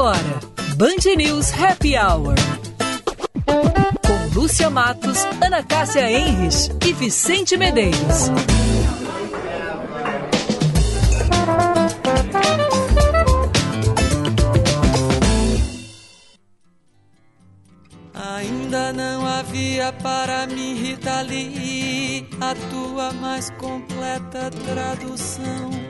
agora, Band News Happy Hour. Com Lúcia Matos, Ana Cássia Enres e Vicente Medeiros. Ainda não havia para mim, Rita Lee, a tua mais completa tradução.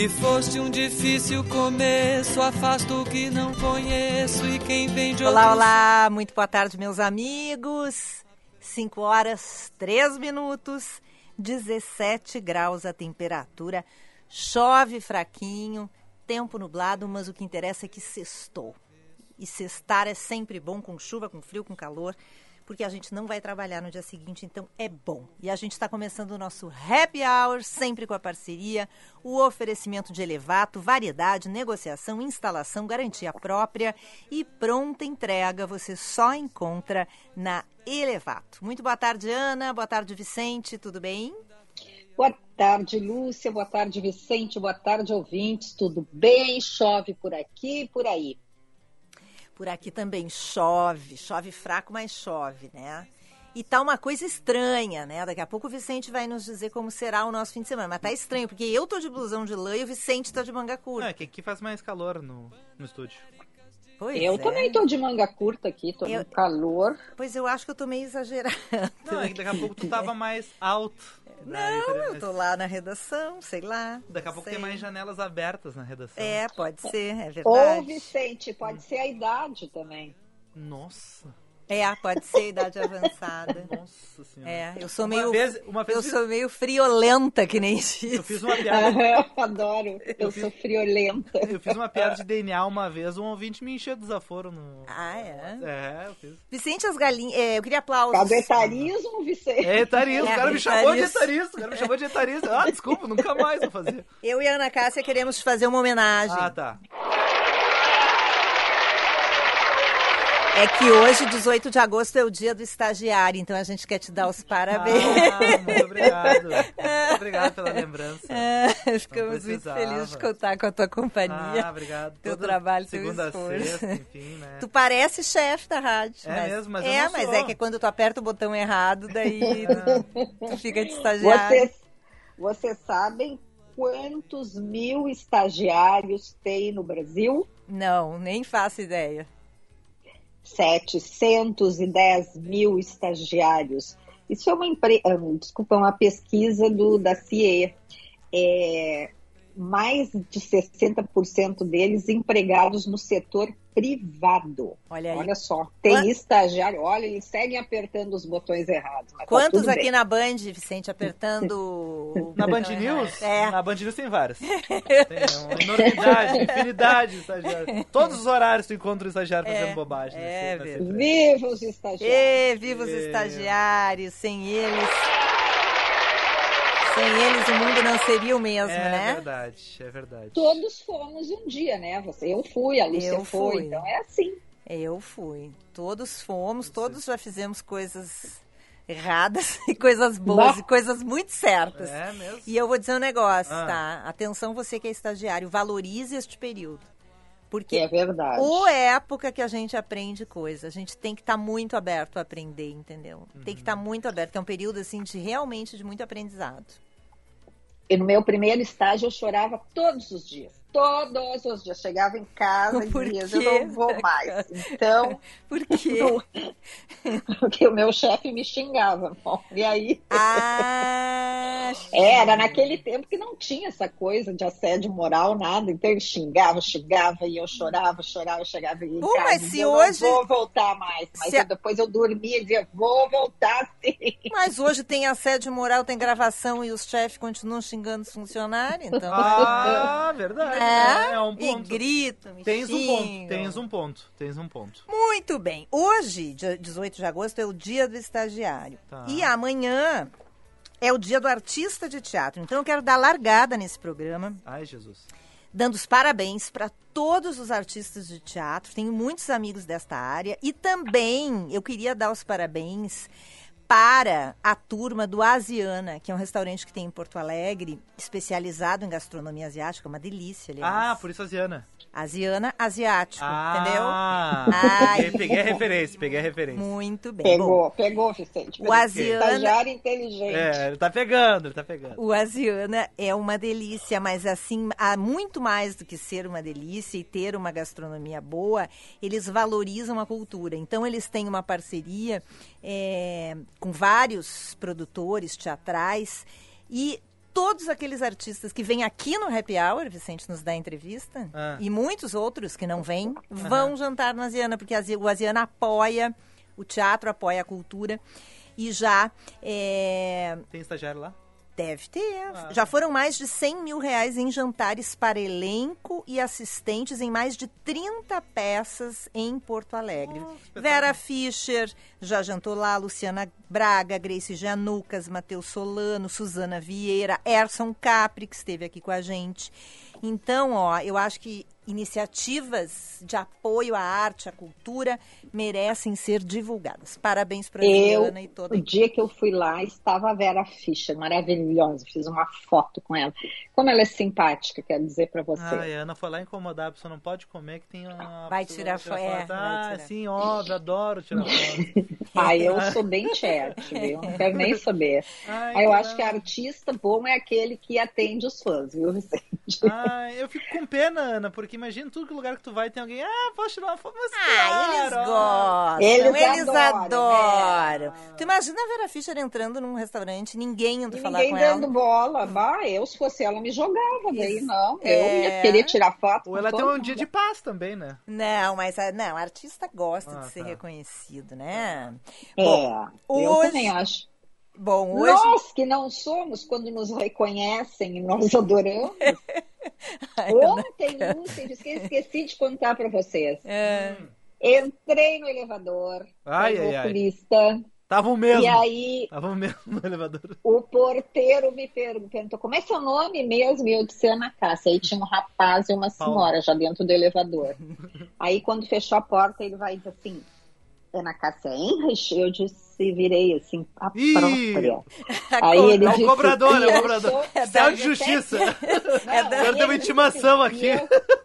E foste um difícil começo, afasto o que não conheço e quem vem de Olá, olá, muito boa tarde, meus amigos. 5 horas 3 minutos, 17 graus a temperatura, chove fraquinho, tempo nublado, mas o que interessa é que sextou. E sextar é sempre bom, com chuva, com frio, com calor, porque a gente não vai trabalhar no dia seguinte, então é bom. E a gente está começando o nosso Happy Hour, sempre com a parceria, o oferecimento de elevato, variedade, negociação, instalação, garantia própria e pronta entrega você só encontra na Elevato. Muito boa tarde, Ana. Boa tarde, Vicente. Tudo bem? Boa tarde, Lúcia. Boa tarde, Vicente. Boa tarde, ouvintes. Tudo bem? Chove por aqui e por aí. Por aqui também chove, chove fraco, mas chove, né? E tá uma coisa estranha, né? Daqui a pouco o Vicente vai nos dizer como será o nosso fim de semana. Mas tá estranho, porque eu tô de blusão de lã e o Vicente tá de manga curta. É, que aqui faz mais calor no, no estúdio. Pois eu é. também tô de manga curta aqui, tô Eu- no calor. Pois eu acho que eu tô meio exagerando. Não, é que daqui a pouco tu tava mais alto. Não, eu tô lá na redação, sei lá. Daqui a pouco sei. tem mais janelas abertas na redação. É, pode ser, é Ou, verdade. Vicente, pode ser a idade também. Nossa. É, pode ser idade avançada. Nossa senhora. É, eu sou Uma meio. vez- uma vez eu fiz- sou meio friolenta, que nem Eu diz. fiz uma piada. Adoro. Eu sou friolenta. Eu fiz uma piada de DNA uma vez, um ouvinte me encheu de desaforo no. Ah, é? É, eu fiz. Vicente, as galinhas. é, eu queria aplausos. Tá do etarismo, Vicente? É etarista, É, o cara me chamou de etarista. etarista, o cara me chamou de etarista. Ah, desculpa, nunca mais vou fazer. Eu e a Ana Cássia queremos te fazer uma homenagem. Ah, tá. É que hoje, 18 de agosto, é o dia do estagiário, então a gente quer te dar os parabéns. Ah, muito obrigado. Muito obrigado pela lembrança. É, Ficamos muito felizes de contar com a tua companhia. Ah, obrigado. Teu Toda trabalho, teu segunda a esforço. sexta, enfim, né? Tu parece chefe da rádio. É mesmo, mas eu É, mas sou. é que quando tu aperta o botão errado, daí tu, tu fica de estagiário. Vocês, vocês sabem quantos mil estagiários tem no Brasil? Não, nem faço ideia. 710 mil estagiários. Isso é uma, empre... ah, desculpa, uma pesquisa do, da CIE. É, mais de 60% deles empregados no setor privado. Olha aí. Olha só, tem Qua- estagiário. Olha, eles seguem apertando os botões errados. tá Quantos tudo aqui bem. na Band, Vicente, apertando. o Na Band News? É. Na Band News tem várias. Tem uma enormidade, infinidade de estagiários. Todos os horários tu encontra o estagiário É, fazendo bobagem. é nesse- nesse verdade. trecho. Viva os estagiários! Ê, viva os estagiários, sem eles. Sem eles o mundo não seria o mesmo, É né? verdade, é verdade. Todos fomos um dia, né? Você, eu fui, a Lúcia Eu foi, fui. então é assim. Eu fui. Todos fomos, todos já fizemos coisas erradas e coisas boas Bah. e coisas muito certas. É mesmo? E eu vou dizer um negócio, Ah. tá? Atenção você que é estagiário, valorize este período. Porque É verdade. ou é época que a gente aprende coisa, a gente tem que estar muito aberto a aprender, entendeu? Tem que estar Uhum. muito aberto, é um período assim de realmente de muito aprendizado. E no meu primeiro estágio eu chorava todos os dias. Todos os dias. Chegava em casa e Por dizia, quê? eu não vou mais. Então, Por quê? Porque o meu chefe me xingava. Bom, e aí. Ah, Era naquele tempo que não tinha essa coisa de assédio moral, nada. Então ele xingava, xingava, e eu chorava, chorava, chegava em Pô, casa. mas dizia, se eu hoje- Não vou voltar mais. Mas Se eu- depois eu dormia e dizia, vou voltar sim. Mas hoje tem assédio moral, tem gravação e os chefes continuam xingando os funcionários, então. Ah, verdade. É, É, é um e ponto. gritam, me Tens um ponto, tens um ponto, tens um ponto. Muito bem. Hoje, dia 18 de agosto, é o dia do estagiário. Tá. E amanhã é o dia do artista de teatro. Então eu quero dar largada nesse programa, Ai, Jesus. dando os parabéns para todos os artistas de teatro. Tenho muitos amigos desta área. E também eu queria dar os parabéns para a turma do Asiana, que é um restaurante que tem em Porto Alegre, especializado em gastronomia asiática, uma delícia, aliás. Ah, por isso Asiana. Asiana asiático, entendeu? Ah, Ai. peguei, a referência, peguei a referência. Muito bem. Bom, Pegou, pegou, Vicente. O Asiana- Estagiário inteligente. É, ele tá pegando, ele tá pegando. O Asiana é uma delícia, mas assim, há muito mais do que ser uma delícia e ter uma gastronomia boa, eles valorizam a cultura. Então, eles têm uma parceria é, com vários produtores teatrais e todos aqueles artistas que vêm aqui no Happy Hour, Vicente nos dá entrevista, Ah. e muitos outros que não vêm, vão jantar no Asiana, porque o Asiana apoia, o teatro apoia a cultura. E já é, Tem estagiário lá? Deve ter. Ah. Já foram mais de 100 mil reais em jantares para elenco e assistentes em mais de 30 peças em Porto Alegre. Oh. Vera Fischer já jantou lá, Luciana Braga, Grace Janucas, Matheus Solano, Suzana Vieira, Erson Capri, que esteve aqui com a gente. Então, ó, eu acho que iniciativas de apoio à arte, à cultura, merecem ser divulgadas. Parabéns para a Eu, Diana e toda a o dia que eu fui lá, estava a Vera Fischer, maravilhosa. Fiz uma foto com ela. Como ela é simpática, quero dizer para você. Ai, a Ana foi lá incomodar, a pessoa não pode comer que tem uma... Vai tirar vai fo- é, Ah, tirar. sim, óbvio, adoro tirar foto. Ai, eu sou bem chat, viu? Não quero nem saber. Ai, Aí eu acho que artista bom é aquele que atende os fãs, viu, Vicente? Ai, eu fico com pena, Ana, porque imagina tudo que lugar que tu vai tem alguém, ah, posso tirar uma foto, mas Ah, eles claro, ó. gostam, Eles eles, adoram, adoram. né? Tu imagina a Vera Fischer entrando num restaurante, ninguém indo E falar ninguém com dando ela. bola. Bah, eu, se fosse ela, me jogava. Daí não. Eu É. ia querer tirar foto. Ou ela tem um dia mundo. de paz também, né? Não, mas a- não, artista gosta Ah, de ser tá. reconhecido, né? É, Bom, eu hoje- também acho. Bom, hoje. Nós que não somos, quando nos reconhecem e nós adoramos. Ai, Ontem, ontem, esqueci, esqueci de contar para vocês. é, Entrei no elevador, Ai, ai, ai. Estavam mesmo. e aí Estavam mesmo no elevador. o porteiro me perguntou como é seu nome mesmo? E eu disse Ana Cássia. Aí tinha um rapaz e uma Paulo. senhora já dentro do elevador. Aí quando fechou a porta, ele vai dizer assim, Ana Cássia Henrich? Eu disse, virei assim, a Ih! própria. Aí ele É o disse, cobrador, é o "E eu cobrador. É Céu da- de justiça. Não, É uma ele intimação disse, aqui. "E eu-"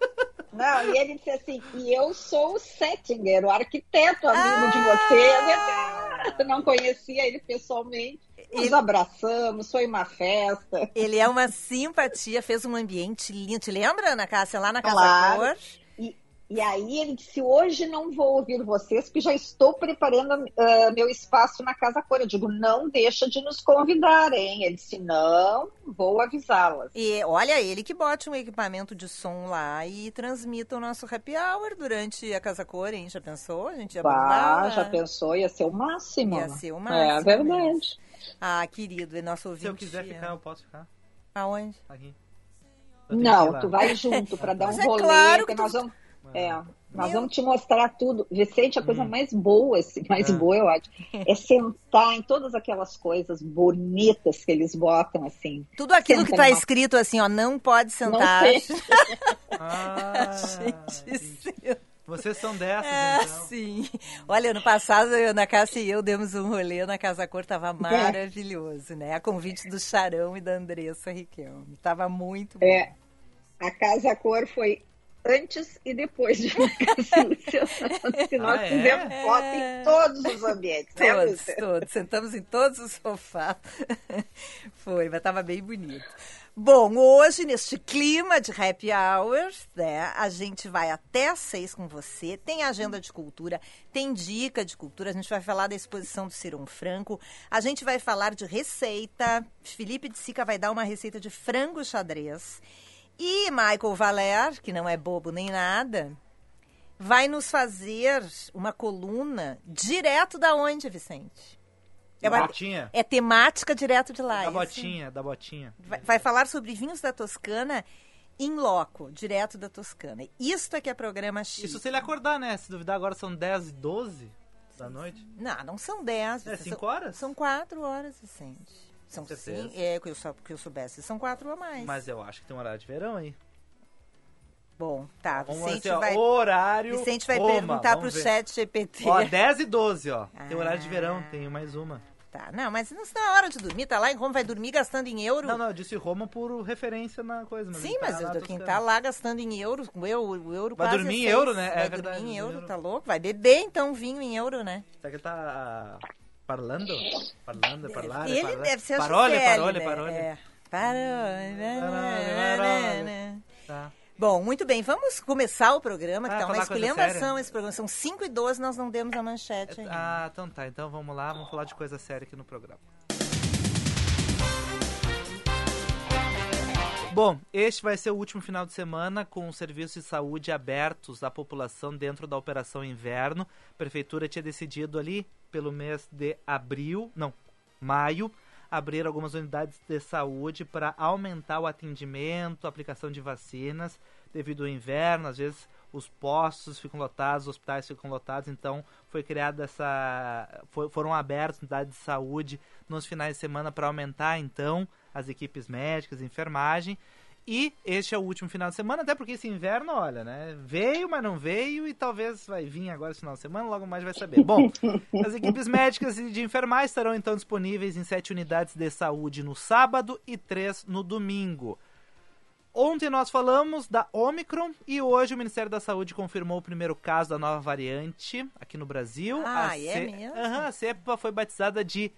Não, e ele disse assim, e eu sou o Settinger, o arquiteto amigo de Ah! vocês. Eu não conhecia ele pessoalmente. Nos Ele- abraçamos, foi uma festa. Ele é uma simpatia, fez um ambiente lindo. Te lembra, Ana Cássia, lá na Casa Claro. Cor? E, aí ele disse, hoje não vou ouvir vocês, porque já estou preparando ah, meu espaço na Casa Cor. Eu digo, não deixa de nos convidar, hein? Ele disse, não, vou avisá-las. E olha, ele que bote um equipamento de som lá e transmita o nosso happy hour durante a Casa Cor, hein? Já pensou? A gente ia Bah, já pensou, ia ser o máximo. Ia ser o É máximo verdade. Ah, querido, é nosso ouvinte. Se eu quiser ficar, eu posso ficar Aonde? aqui. Não, tu vai junto para dar um é rolê, claro que que tu- nós vamos. É, nós Meu- vamos te mostrar tudo. Vicente, a coisa Hum. mais boa, assim, mais Ah. boa, eu acho, é sentar em todas aquelas coisas bonitas que eles botam, assim. Tudo aquilo Senta que tá numa- escrito assim, ó, não pode Não sentar. sei. Ah, Gente, entendi. Vocês são dessas, É, então. sim. Olha, ano passado, eu, Ana Cássia e eu demos um rolê na Casa Cor, tava maravilhoso, né? A convite do Charão e da Andressa Riquelme. Tava muito bom. É, a Casa Cor foi antes e depois de ficar Luciana. Se nós Ah, é? fizemos foto em todos os ambientes, né, Todos, Lúcia? todos. Sentamos em todos os sofás. Foi, mas estava bem bonito. Bom, hoje, neste clima de happy hours, né, a gente vai até às seis com você. Tem agenda de cultura, tem dica de cultura. A gente vai falar da exposição do Ciron Franco. A gente vai falar de receita. Felipe de Sica vai dar uma receita de frango xadrez. E Michael Valer, que não é bobo nem nada, vai nos fazer uma coluna direto da onde, Vicente? É, Da uma- botinha. é temática direto de lá. Da botinha, da botinha. Vai, vai falar sobre vinhos da Toscana em loco, direto da Toscana. Isto é que é programa X. Isso se ele acordar, né? Se duvidar, agora são 10 e 12 da noite. Não, não são 10. É, são- cinco horas? São 4 horas, Vicente. São sim, é que eu, só, que eu soubesse. São 4 a mais. Mas eu acho que tem um horário de verão aí. Bom, tá. Vamos Vicente assim, ó, vai, horário. Vicente vai Roma, perguntar pro ver. chat GPT. Ó, 10 e 12, ó. Tem horário de Ah. verão, tem mais uma. Tá, não, mas não não é hora de dormir. Tá lá em Roma, vai dormir gastando em euro. Não, não, eu disse Roma por referência na coisa. Mas Sim, tá mas eu, quem tá lá gastando em euro, o euro Vai dormir em seis. euro, né? É Vai verdade, dormir em euro. euro, tá louco? Vai beber então vinho em euro, né? Será que tá ah, parlando? Parlando, parlare, Ele parlare. deve ser Parole, Gisele, parole, né? parole. É. Parole. Tá. Bom, muito bem, vamos começar o programa, que Ah, tá uma esculhambação esse programa. São 5 e 12, nós não demos a manchete ainda. Ah, então tá. Então vamos lá, vamos falar de coisa séria aqui no programa. Bom, este vai ser o último final de semana com os serviços de saúde abertos à população dentro da Operação Inverno. A prefeitura tinha decidido ali pelo mês de abril, não, maio, abrir algumas unidades de saúde para aumentar o atendimento, aplicação de vacinas devido ao inverno, às vezes os postos ficam lotados, os hospitais ficam lotados, então foi criada essa foram abertas unidades de saúde nos finais de semana para aumentar então as equipes médicas, enfermagem. E este é o último final de semana, até porque esse inverno, olha, né? Veio, mas não veio, e talvez vai vir agora esse final de semana, logo mais vai saber. Bom, as equipes médicas e de enfermagem estarão então disponíveis em sete unidades de saúde no sábado e três no domingo. Ontem nós falamos da Omicron e hoje o Ministério da Saúde confirmou o primeiro caso da nova variante aqui no Brasil. Ah, a é mesmo? Aham, a cepa foi batizada de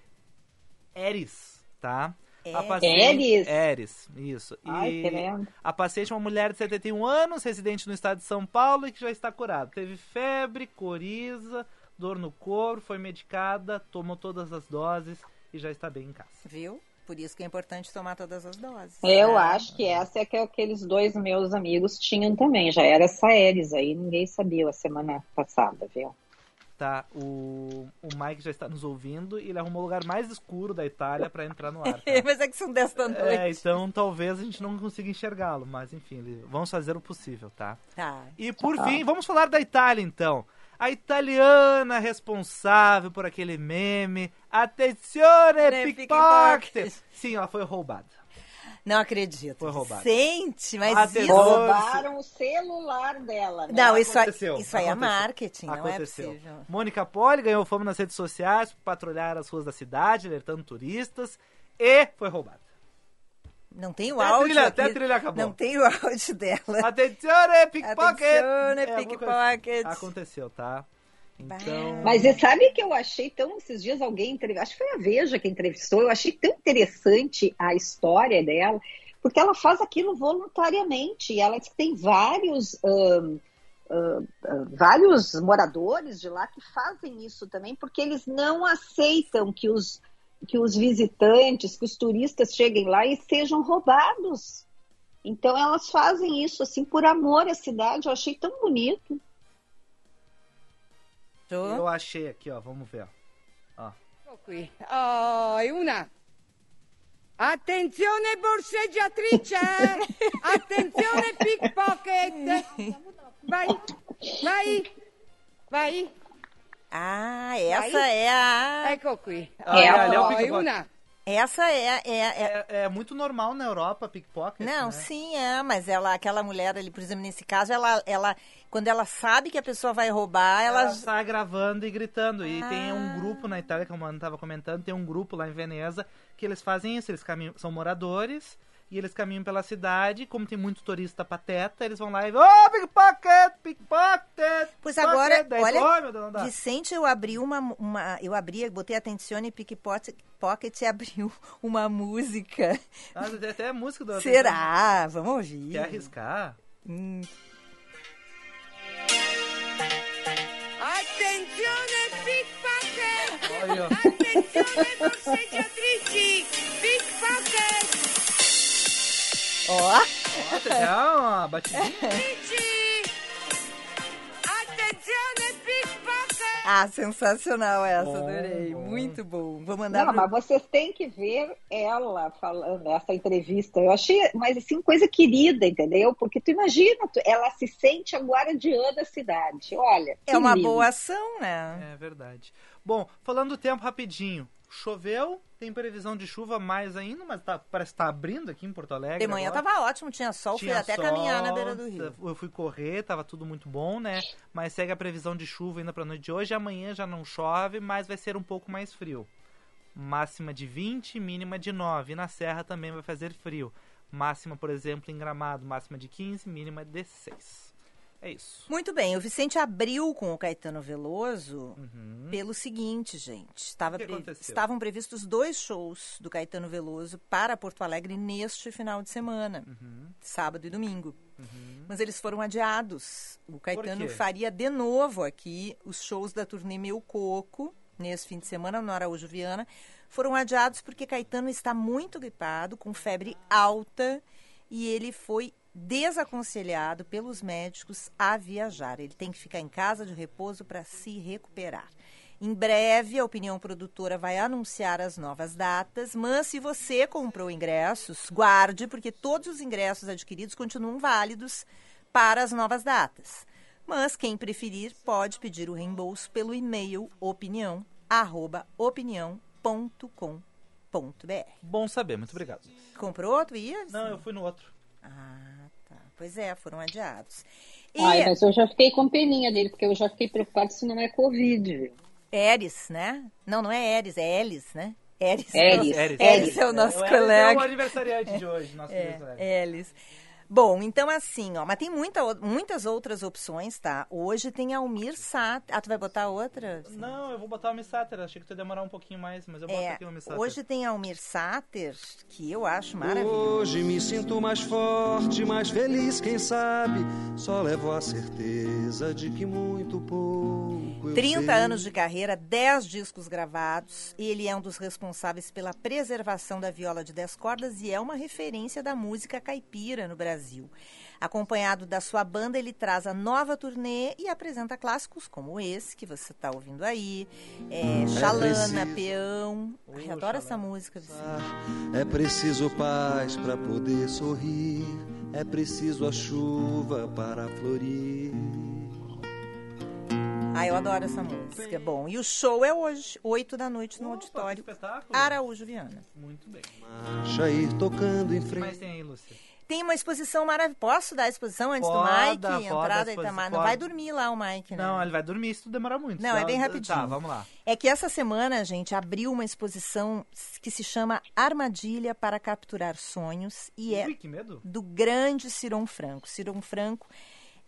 Eris, tá? A paciente- Eris? Eris, isso. Ai, E a paciente é uma mulher de 71 anos, residente no estado de São Paulo e que já está curada. Teve febre, coriza, dor no corpo, foi medicada, tomou todas as doses e já está bem em casa. Viu? Por isso que é importante tomar todas as doses. Eu Ah. acho que essa é que aqueles dois meus amigos tinham também. Já era essa Eris aí, ninguém sabia a semana passada, viu? Tá, o, o Mike já está nos ouvindo e ele arrumou o lugar mais escuro da Itália para entrar no ar. tá? Mas é que são 10 da noite. É, então talvez a gente não consiga enxergá-lo, mas enfim, ele- vamos fazer o possível, tá? Tá. E por fim, vamos falar da Itália então. A italiana responsável por aquele meme. Attenzione, pickpocket. Sim, ela foi roubada. Não acredito. Foi roubado. Sente, mas Atenção. isso... Roubaram o celular dela. né? Não, isso, aí- aconteceu, isso aí é aconteceu. marketing, não é Aconteceu. possível. Mônica Poli ganhou fama nas redes sociais por patrulhar as ruas da cidade, alertando turistas e foi roubada. Não tem o Até áudio trilha- até a trilha acabou. Não tem o áudio dela. Attenzione, pickpocket! Attenzione, É, alguma coisa- pickpocket. Aconteceu, tá? Então. Mas você sabe que eu achei tão. Esses dias alguém entrevistou, acho que foi a Veja que entrevistou, eu achei tão interessante a história dela, porque ela faz aquilo voluntariamente. E ela tem vários. ahn, ahn, ahn, vários moradores de lá que fazem isso também, porque eles não aceitam que os, que os visitantes, que os turistas cheguem lá e sejam roubados. Então elas fazem isso assim por amor à cidade. Eu achei tão bonito. Eu achei aqui, ó. Vamos ver. ó. Ecco qui. Oh, e una. Attenzione borseggiatrice! Attenzione pickpocket! Vai, vai, vai. Ah, essa Vai. é a... Ecco qui. Ah, É, ali é o Oh, e pickpocket. una. Essa é... é, é- É, é muito normal na Europa, pickpocket. Não, né? sim, é, mas ela, aquela mulher ali, por exemplo, nesse caso, ela, ela, quando ela sabe que a pessoa vai roubar, ela... Ela sai gravando e gritando. E tem Ah. um grupo na Itália, como a Ana estava comentando, tem um grupo lá em Veneza que eles fazem isso. Eles caminham, são moradores E eles caminham pela cidade, como tem muito turista pateta, eles vão lá e. Ô, oh, pickpocket! Pickpocket! Pois agora, Daí, olha, oh, meu Deus. Vicente, eu abri uma, uma eu abri, botei atenção em pickpocket pocket e abriu uma música. Ah, tem até música do Será? Vamos ouvir. Quer arriscar? Hum. Attenzione pickpocket! Attenzione borseggiatrici! Ó, Ó, até uma batidinha. Pickpocket! ah, sensacional essa, Bom, adorei. bom. Muito bom. Vou mandar Não, pro- mas vocês têm que ver ela falando essa entrevista. Eu achei, mas assim, coisa querida, entendeu? Porque tu imagina, tu- ela se sente a guardiã da cidade. Olha. É uma lindo. boa ação, né? É verdade. Bom, falando do tempo rapidinho. Choveu, tem previsão de chuva mais ainda, mas tá, parece que tá abrindo aqui em Porto Alegre. De manhã agora. tava ótimo, tinha sol, fui Tinha até sol, caminhar na beira do rio. Eu fui correr, tava tudo muito bom, né? Mas segue a previsão de chuva ainda pra noite de hoje. Amanhã já não chove, mas vai ser um pouco mais frio. Máxima de 20, mínima de 9. E na Serra também vai fazer frio. Máxima, por exemplo, em Gramado, máxima de 15, mínima de 6. É isso. Muito bem, o Vicente abriu com o Caetano Veloso Uhum. pelo seguinte, gente. Estava O que pre-? Estavam previstos dois shows do Caetano Veloso para Porto Alegre neste final de semana, Uhum. sábado e domingo. Mas eles foram adiados. O Caetano faria de novo aqui os shows da turnê Meu Coco, nesse fim de semana, no Araújo Viana. Foram adiados porque Caetano está muito gripado, com febre alta, e ele foi desaconselhado pelos médicos a viajar. Ele tem que ficar em casa de repouso para se recuperar. Em breve, a Opinião Produtora vai anunciar as novas datas, mas se você comprou ingressos, guarde, porque todos os ingressos adquiridos continuam válidos para as novas datas. Mas quem preferir pode pedir o reembolso pelo e-mail opinião@opinião.com.br. Bom saber, muito obrigado. Comprou outro? Ia? Não, eu fui no outro. Ah. Pois é, foram adiados. E Ai, mas eu já fiquei com peninha dele, porque eu já fiquei preocupado se não é Covid. Eris, né? Não, não é Eris, é Elis, né? Eris. Eris, Eris. Eris é o nosso O Eris colega. É o aniversariante de hoje, nosso aniversário. É, Elis. Bom, então assim, ó, mas tem muita, muitas outras opções, tá? Hoje tem a Almir Sat. Ah, tu vai botar outra? Não, eu vou botar o Missáter. Achei que tu ia demorar um pouquinho mais, mas eu boto É, aqui o Missáter. hoje tem a Almir Sater, que eu acho maravilhoso. Hoje me sinto mais forte, mais feliz, quem sabe? Só levo a certeza de que muito pouco eu 30 sei. anos de carreira, 10 discos gravados. Ele é um dos responsáveis pela preservação da viola de 10 cordas e é uma referência da música caipira no Brasil. Acompanhado da sua banda, ele traz a nova turnê e apresenta clássicos como esse que você está ouvindo aí. É, Xalana, preciso. Peão. Ai, Oh, adoro essa Xalana. música. É preciso paz para poder sorrir, é preciso a chuva para florir. Ah, eu adoro essa música. Bom, e o show é hoje, 8 da noite no Opa, que auditório espetáculo. Araújo Viana. Muito bem. Marcha ir tocando em O que mais frente. tem aí, Lúcia? Tem uma exposição maravilhosa. Posso dar a exposição antes Pode, do Mike pode entrar dar da exposição, Itamar? Não vai dormir lá o Mike, né? Não, ele vai dormir se tu demorar muito. Não, é bem rapidinho. Tá, vamos lá. É que essa semana, gente, abriu uma exposição que se chama Armadilha para Capturar Sonhos e é Ui, que medo. do grande Ciron Franco. Ciron Franco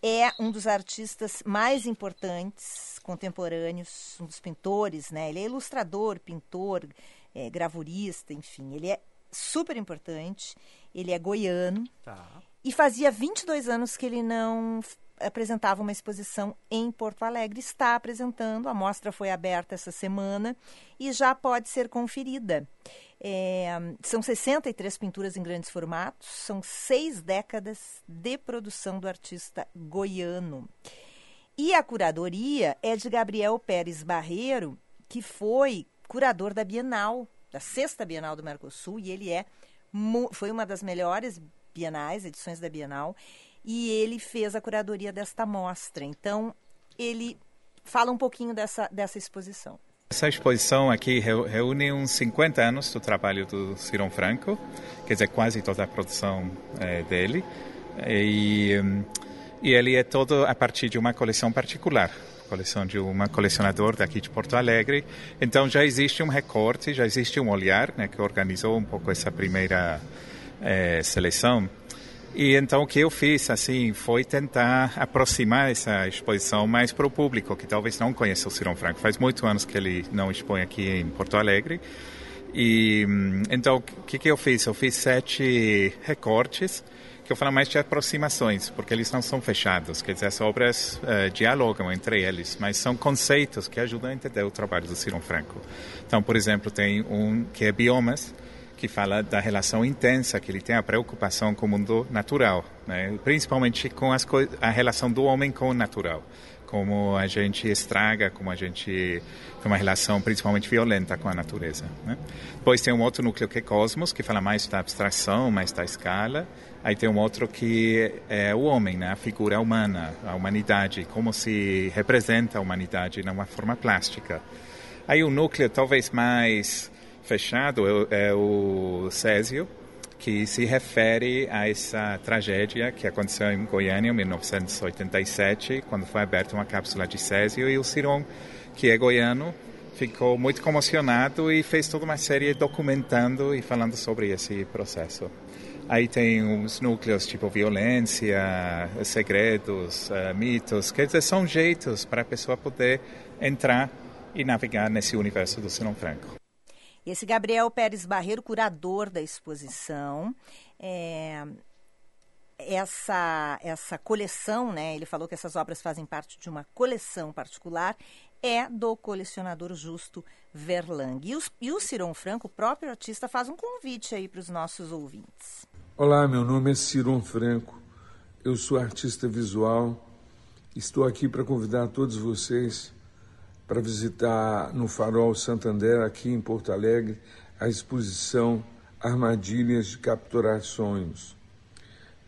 é um dos artistas mais importantes contemporâneos, um dos pintores, né? Ele é ilustrador, pintor, é, gravurista, enfim. Ele é super importante. Ele é goiano Tá. e fazia 22 anos que ele não apresentava uma exposição em Porto Alegre. Está apresentando, a mostra foi aberta essa semana e já pode ser conferida. É, são 63 pinturas em grandes formatos, são seis décadas de produção do artista goiano. E a curadoria é de Gabriel Pérez Barreiro, que foi curador da Bienal, da sexta Bienal do Mercosul, e ele é foi uma das melhores bienais, edições da Bienal, e ele fez a curadoria desta mostra. Então, ele fala um pouquinho dessa, dessa exposição. Essa exposição aqui reúne uns 50 anos do trabalho do Ciron Franco, quer dizer, quase toda a produção eh, dele. E, e ele é todo a partir de uma coleção particular, coleção de uma colecionador daqui de Porto Alegre. Então já existe um recorte, já existe um olhar né, que organizou um pouco essa primeira é, seleção. E então o que eu fiz assim foi tentar aproximar essa exposição mais para o público que talvez não conheça o Cirão Franco. Faz muitos anos que ele não expõe aqui em Porto Alegre. E hum, então o que, que eu fiz? Eu fiz sete recortes que eu falo mais de aproximações, porque eles não são fechados, quer dizer, as obras uh, dialogam entre eles, mas são conceitos que ajudam a entender o trabalho do Cirão Franco. Então, por exemplo, tem um que é Biomas, que fala da relação intensa que ele tem, a preocupação com o mundo natural, né? principalmente com a relação do homem com o natural, como a gente estraga, como a gente tem uma relação principalmente violenta com a natureza. Né? Depois tem um outro núcleo que é Cosmos, que fala mais da abstração, mais da escala. Aí tem um outro que é o homem, né? a figura humana, a humanidade, como se representa a humanidade numa forma plástica. Aí o núcleo talvez mais fechado é, é o Césio, que se refere a essa tragédia que aconteceu em Goiânia em 1987, quando foi aberta uma cápsula de Césio e o Ciron, que é goiano, ficou muito comocionado e fez toda uma série documentando e falando sobre esse processo. Aí tem uns núcleos tipo violência, segredos, uh, mitos, quer dizer, são jeitos para a pessoa poder entrar e navegar nesse universo do Ciron Franco. Esse Gabriel Pérez Barreiro, curador da exposição, é, essa, essa coleção, né? Ele falou que essas obras fazem parte de uma coleção particular, é do colecionador Justo Verlang. E, os, e o Ciron Franco, o próprio artista, faz um convite aí para os nossos ouvintes. Olá, meu nome é Ciron Franco, eu sou artista visual. Estou aqui para convidar todos vocês para visitar no Farol Santander, aqui em Porto Alegre, a exposição Armadilhas de Capturar Sonhos.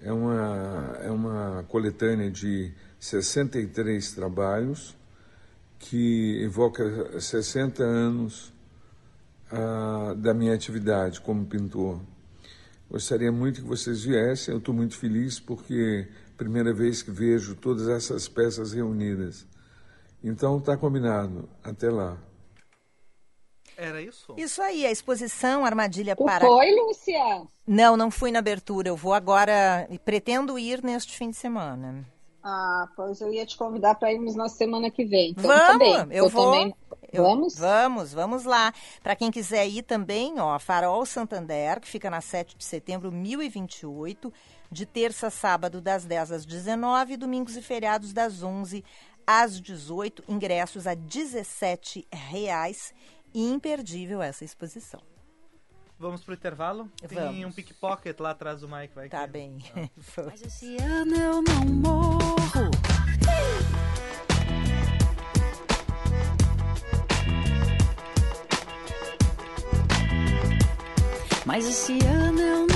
É uma, é uma coletânea de 63 trabalhos que evoca 60 anos ah, da minha atividade como pintor. Gostaria muito que vocês viessem, eu estou muito feliz porque é a primeira vez que vejo todas essas peças reunidas. Então está combinado. Até lá. Era isso? Isso aí, a exposição Armadilha Tu para. foi, Lúcia? Não, não fui na abertura. Eu vou agora e pretendo ir neste fim de semana. Ah, pois eu ia te convidar para irmos na semana que vem. Então, vamos, também. eu, vou. Também... eu- Vamos? Vamos, vamos lá. Para quem quiser ir também, ó, Farol Santander, que fica na 7 de setembro, 1028, de terça a sábado das 10 às 19, domingos e feriados das 11 às 18, ingressos a 17 reais. Imperdível essa exposição. Vamos pro intervalo? Tem Vamos. um pickpocket lá atrás do Mike, vai Tá que- bem. Mas esse ano eu não morro. Mas esse ano eu não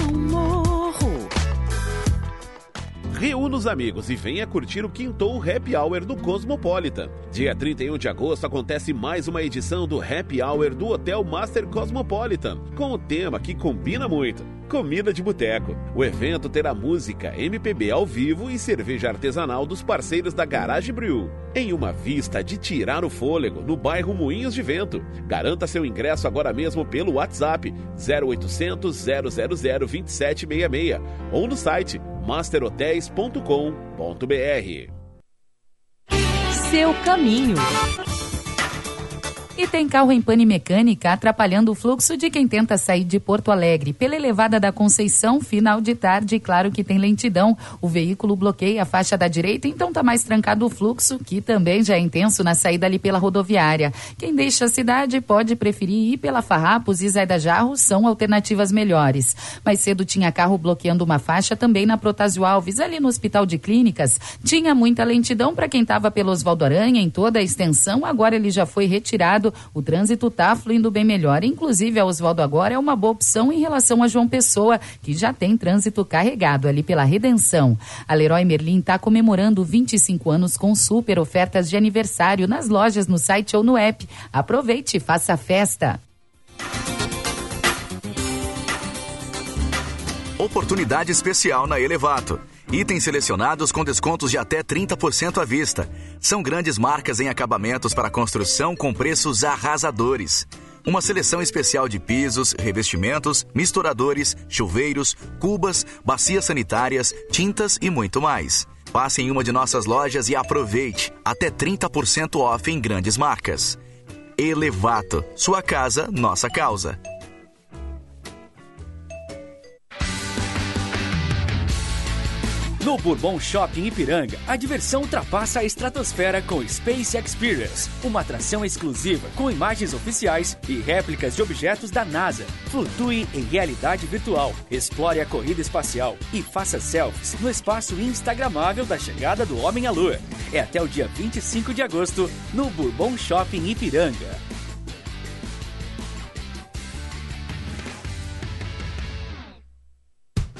Reúna os amigos e venha curtir o Quintou Happy Hour do Cosmopolitan. Dia 31 de agosto acontece mais uma edição do Happy Hour do Hotel Master Cosmopolitan, com o tema que combina muito: comida de boteco. O evento terá música, MPB ao vivo e cerveja artesanal dos parceiros da Garage Brew. Em uma vista de tirar o fôlego no bairro Moinhos de Vento. Garanta seu ingresso agora mesmo pelo WhatsApp 0800 000 2766 ou no site masterhotels.com.br. Seu caminho. E tem carro em pane mecânica atrapalhando o fluxo de quem tenta sair de Porto Alegre. Pela elevada da Conceição, final de tarde, claro que tem lentidão. O veículo bloqueia a faixa da direita, então tá mais trancado o fluxo, que também já é intenso na saída ali pela rodoviária. Quem deixa a cidade pode preferir ir pela Farrapos e Zé da Jarro, são alternativas melhores. Mais cedo tinha carro bloqueando uma faixa também na Protásio Alves, ali no Hospital de Clínicas. Tinha muita lentidão para quem estava pelo Oswaldo Aranha em toda a extensão, agora ele já foi retirado. O trânsito está fluindo bem melhor. Inclusive, a Oswaldo agora é uma boa opção em relação a João Pessoa, que já tem trânsito carregado ali pela Redenção. A Leroy Merlin está comemorando 25 anos com super ofertas de aniversário nas lojas, no site ou no app. Aproveite e faça festa. Oportunidade especial na Elevato. Itens selecionados com descontos de até 30% à vista. São grandes marcas em acabamentos para construção com preços arrasadores. Uma seleção especial de pisos, revestimentos, misturadores, chuveiros, cubas, bacias sanitárias, tintas e muito mais. Passe em uma de nossas lojas e aproveite até 30% off em grandes marcas. Elevato, sua casa, nossa causa. No Bourbon Shopping Ipiranga, a diversão ultrapassa a estratosfera com Space Experience, uma atração exclusiva com imagens oficiais e réplicas de objetos da NASA. Flutue em realidade virtual, explore a corrida espacial e faça selfies no espaço instagramável da chegada do homem à Lua. É até o dia 25 de agosto no Bourbon Shopping Ipiranga.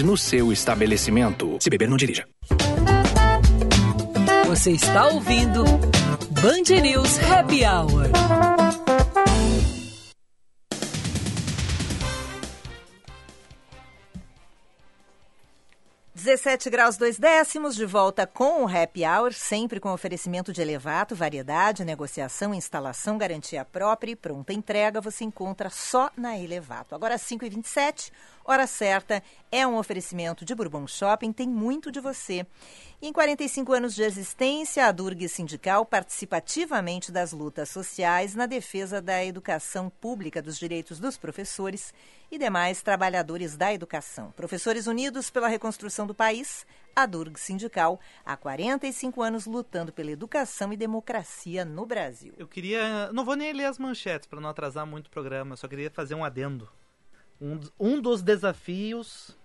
no seu estabelecimento. Se beber, não dirija. Você está ouvindo Band News Happy Hour. 17 graus 2 décimos, de volta com o Happy Hour, sempre com oferecimento de elevato, variedade, negociação, instalação, garantia própria e pronta entrega. Você encontra só na Elevato. Agora, 5h27, hora certa, é um oferecimento de Bourbon Shopping, tem muito de você. Em 45 anos de existência, a Durg Sindical participa ativamente das lutas sociais na defesa da educação pública, dos direitos dos professores e demais trabalhadores da educação. Professores Unidos pela Reconstrução do País, a Durg Sindical, há 45 anos lutando pela educação e democracia no Brasil. Eu queria. Não vou nem ler as manchetes para não atrasar muito o programa, só queria fazer um adendo. Um, um dos desafios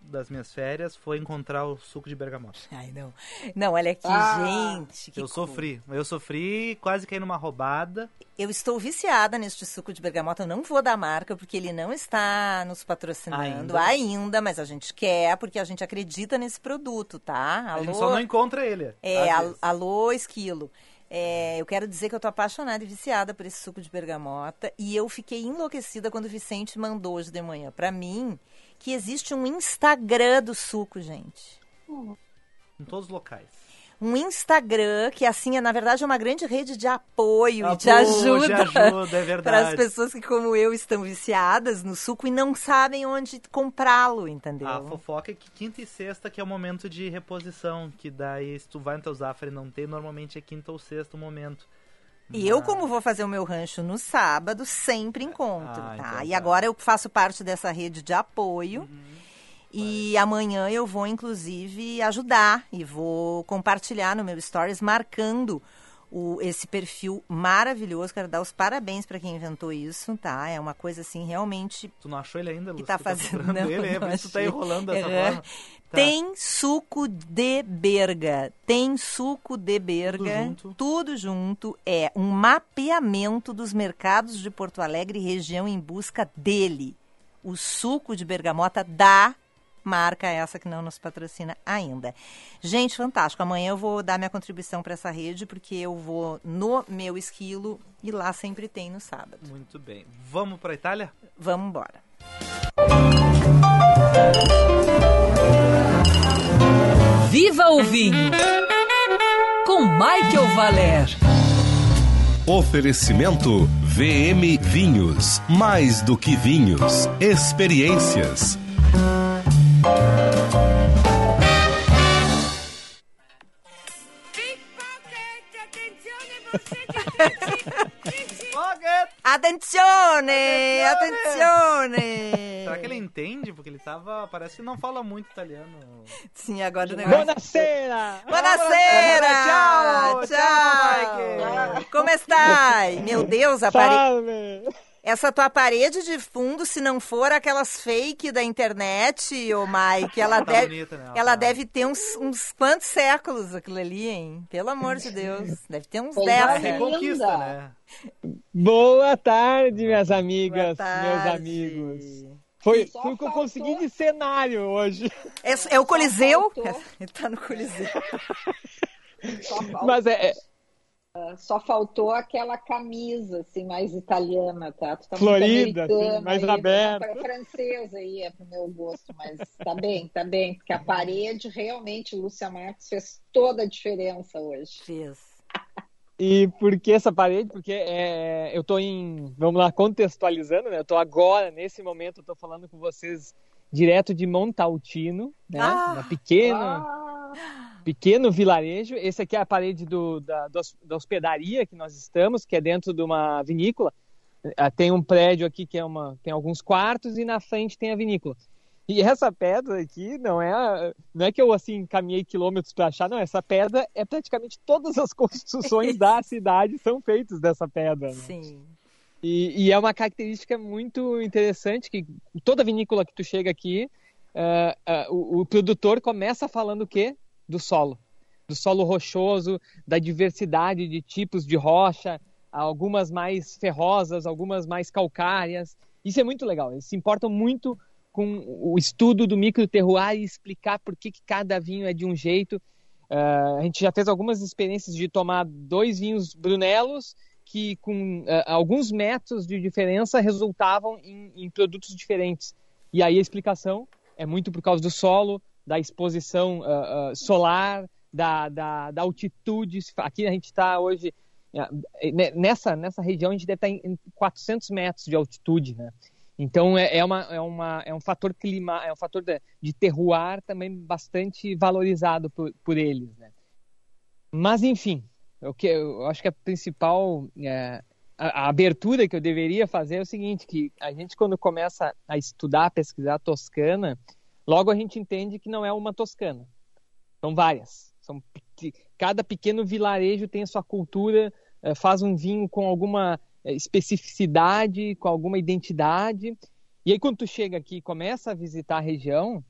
das minhas férias foi encontrar o suco de bergamota. Ai, não. Não, olha aqui, Ah, gente. que eu coisa. sofri. Eu sofri, quase caí numa roubada. Eu estou viciada neste suco de bergamota. Eu não vou dar marca porque ele não está nos patrocinando Ainda. ainda, mas a gente quer porque a gente acredita nesse produto, tá? A gente só não encontra ele. É, al- vezes. alô, esquilo. É, eu quero dizer que eu tô apaixonada e viciada por esse suco de bergamota. E eu fiquei enlouquecida quando o Vicente mandou hoje de manhã pra mim que existe um Instagram do suco, gente. Em todos os locais. Um Instagram que, assim, é, na verdade, é uma grande rede de apoio, e de Apoio, ajuda. ajuda, é Para verdade. as pessoas que, como eu, estão viciadas no suco e não sabem onde comprá-lo, entendeu? A fofoca é que quinta e sexta que é o momento de reposição, que daí se tu vai no teu Zafra e não tem, normalmente é quinta ou sexta o momento. E eu, como vou fazer o meu rancho no sábado, sempre encontro, Ah, tá? então e tá. agora eu faço parte dessa rede de apoio. E amanhã eu vou, inclusive, ajudar e vou compartilhar no meu stories, marcando o, esse perfil maravilhoso. Quero dar os parabéns para quem inventou isso, tá? É uma coisa assim, realmente Tu não achou ele ainda, Lúcio? que tá Tu fazendo. Não, ele, é, não tu tá enrolando dessa Aham. forma. Tá. Tem suco de berga. Tem suco de berga. junto. Tudo junto. É um mapeamento dos mercados de Porto Alegre e região em busca dele. O suco de bergamota da marca essa que não nos patrocina ainda. Gente, fantástico. Amanhã eu vou dar minha contribuição para essa rede, porque eu vou no meu esquilo e lá sempre tem no sábado. Muito bem. Vamos pra Itália? Vamos embora. Viva o vinho! Com Michael Valer. Oferecimento VM Vinhos. Mais do que vinhos, experiências. Attenzione! Attenzione! Será que ele entende? Porque ele tava. Parece que não fala muito italiano. Sim, agora o negócio. Buonasera! Buonasera! Tchau! Tchau! Como está? Meu Deus, apare... Salve! Essa tua parede de fundo, se não for aquelas fake da internet, ô Mike, ela, Tá deve, bonita, né? ela deve ter uns, uns quantos séculos aquilo ali, hein? Pelo amor de Deus. Deve ter uns Coisa 10 É séculos. reconquista, né? Boa tarde, minhas amigas, tarde. meus amigos. Foi, foi o que eu consegui de cenário hoje. É, é o Coliseu? faltou. Ele tá no Coliseu. Mas é, é só faltou aquela camisa, assim, mais italiana, tá? Tu tá Florida, assim, mais aí, aberta. Francesa aí, é pro meu gosto, mas tá bem, tá bem. Porque a parede, realmente, Lúcia Marques fez toda a diferença hoje. Fez. E por que essa parede? Porque é, eu tô em, vamos lá, contextualizando, né? Eu tô agora, nesse momento, eu tô falando com vocês direto de Montaltino, né? Ah! Uma pequena, Ah, pequeno vilarejo. Esse aqui é a parede do, da, da hospedaria que nós estamos, que é dentro de uma vinícola. Ah, Tem um prédio aqui que é uma, tem alguns quartos e na frente tem a vinícola. E essa pedra aqui não é, não é que eu assim caminhei quilômetros para achar, não. Essa pedra é praticamente todas as construções da cidade são feitas dessa pedra. né? Sim. E, e é uma característica muito interessante que toda vinícola que tu chega aqui, ah, ah, o, o produtor começa falando o quê? Do solo. Do solo rochoso, da diversidade de tipos de rocha, algumas mais ferrosas, algumas mais calcárias. Isso é muito legal. Eles se importam muito com o estudo do microterroir e explicar por que, que cada vinho é de um jeito. Ah, a gente já fez algumas experiências de tomar dois vinhos brunelos que com ah, alguns metros de diferença resultavam em, em produtos diferentes. E aí a explicação é muito por causa do solo, da exposição ah, ah, solar, da, da, da altitude. Aqui a gente está hoje ah, ne- nessa nessa região a gente deve estar em em 400 metros de altitude, né? Então é, é, uma, é, uma, é um fator clima, é um fator de, de terroir também bastante valorizado por, por eles, né? Mas enfim, o que eu acho que a principal é, a, a abertura que eu deveria fazer é o seguinte, que a gente quando começa a estudar, a pesquisar a Toscana, logo a gente entende que não é uma Toscana. São várias. São cada pequeno vilarejo tem a sua cultura, eh, faz um vinho com alguma eh, especificidade, com alguma identidade. E aí quando tu chega aqui e começa a visitar a região,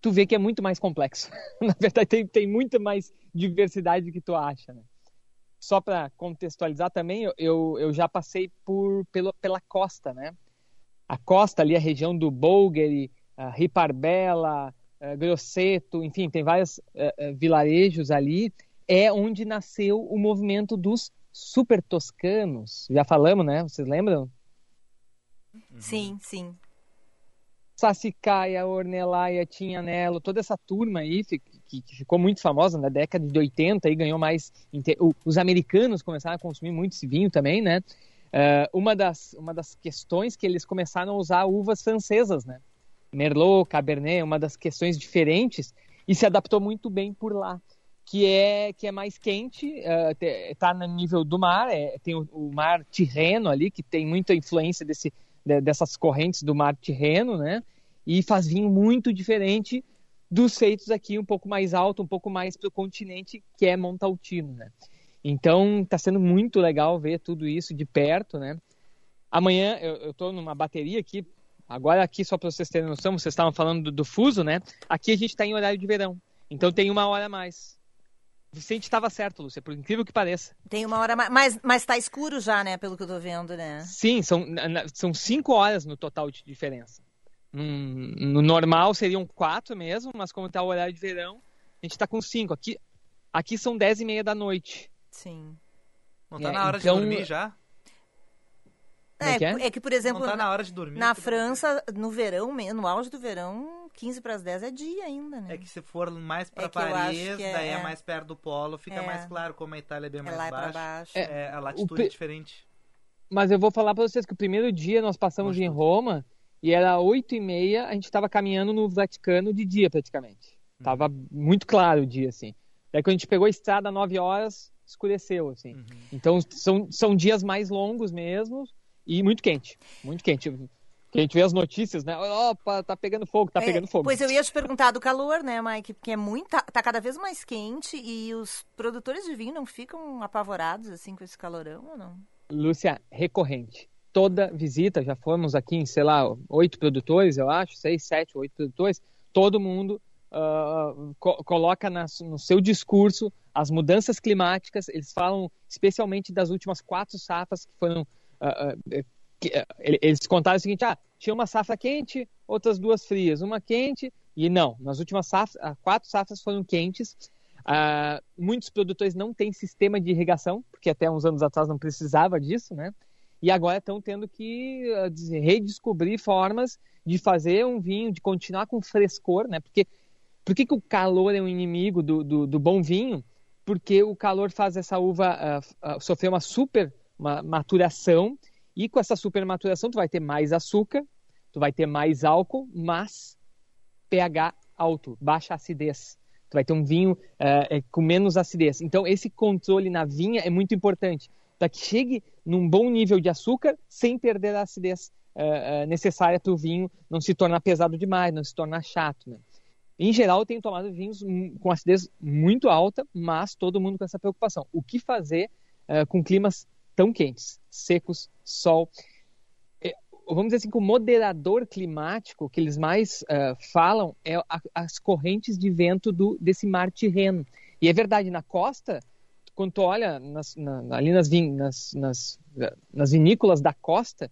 tu vê que é muito mais complexo. Na verdade, tem, tem muita mais diversidade do que tu acha, né? Só para contextualizar também, eu- eu, já passei por, pelo, pela costa, né? A costa ali, a região do Bolgheri, a Riparbella, eh, Grosseto, enfim, tem vários eh, eh, vilarejos ali. É onde nasceu o movimento dos super toscanos. Já falamos, né? Vocês lembram? Sim, sim. Sassicaia, Ornelaia, Tinhanello, toda essa turma aí que, que ficou muito famosa na década de 80 e ganhou mais. Os americanos começaram a consumir muito esse vinho também, né? Eh, uma, das, uma das questões que eles começaram a usar uvas francesas, né? Merlot, Cabernet, uma das questões diferentes e se adaptou muito bem por lá, que é que é mais quente, está no nível do mar, é, tem o, o mar Tirreno ali que tem muita influência desse de- dessas correntes do mar Tirreno, né? E faz vinho muito diferente dos feitos aqui um pouco mais alto, um pouco mais para o continente, que é Montaltino, né? Então está sendo muito legal ver tudo isso de perto, né? Amanhã eu estou numa bateria aqui. Agora aqui só para vocês terem noção, vocês estavam falando do, do fuso, né? Aqui a gente está em horário de verão, então tem uma hora a mais. O Vicente estava certo, Lúcia, por incrível que pareça. Tem uma hora mais. Mas, mas tá escuro já, né? Pelo que eu tô vendo, né? Sim, são, são cinco horas no total de diferença. Num- no normal seriam quatro mesmo, mas como está o horário de verão, a gente está com cinco. Aqui, aqui são dez e meia da noite. Sim. Não tá É, na hora então- de dormir já? Como é que é? É, que, por exemplo, tá na hora de dormir? na França, no verão, no auge do verão, 15 para as 10 é dia ainda, né? É que se for mais pra É Paris, é- daí é, é. mais perto do polo, fica É. mais claro como a Itália é bem É mais lá baixa. baixo. É, a latitude pe- é diferente. Mas eu vou falar para vocês que o primeiro dia nós passamos em Roma e era oito e meia, a gente estava caminhando no Vaticano de dia praticamente. Tava muito claro o dia, assim. Daí quando a gente pegou a estrada, nove horas, escureceu, assim. Então são, são dias mais longos mesmo e muito quente, muito quente. Que a gente vê as notícias, né? Opa, tá pegando fogo, tá É, pegando fogo. Pois eu ia te perguntar do calor, né, Mike? Porque é muito, tá, cada vez mais quente e os produtores de vinho não ficam apavorados assim com esse calorão ou não? Lúcia, recorrente. toda visita, já fomos aqui em, sei lá, oito produtores, eu acho, seis, sete, oito produtores, todo mundo uh, co coloca na, no seu discurso as mudanças climáticas, eles falam especialmente das últimas quatro safras que foram. Uh, uh, que, eles contaram o seguinte: ah, tinha uma safra quente, outras duas frias, uma quente, e não, nas últimas safras, quatro safras foram quentes. muitos produtores não têm sistema de irrigação, porque até uns anos atrás não precisava disso, né? E agora estão tendo que redescobrir formas de fazer um vinho, de continuar com frescor, né? Porque por que, que o calor é um inimigo do, do, do bom vinho? Porque o calor faz essa uva uh, uh, sofrer uma super uma maturação e com essa super maturação tu vai ter mais açúcar, tu vai ter mais álcool, mas pH alto, baixa acidez. Tu vai ter um vinho uh, com menos acidez. Então esse controle na vinha é muito importante para que chegue num bom nível de açúcar sem perder a acidez necessária para o vinho não se tornar pesado demais, não se tornar chato. Né? Em geral, eu tenho tomado vinhos com acidez muito alta, mas todo mundo com essa preocupação. O que fazer uh, com climas tão quentes, secos, sol? É, vamos dizer assim que o moderador climático que eles mais uh, falam é a, as correntes de vento do, desse mar Tirreno. E é verdade, na costa, quando tu olha nas, na, ali nas, nas, nas, nas vinícolas da costa,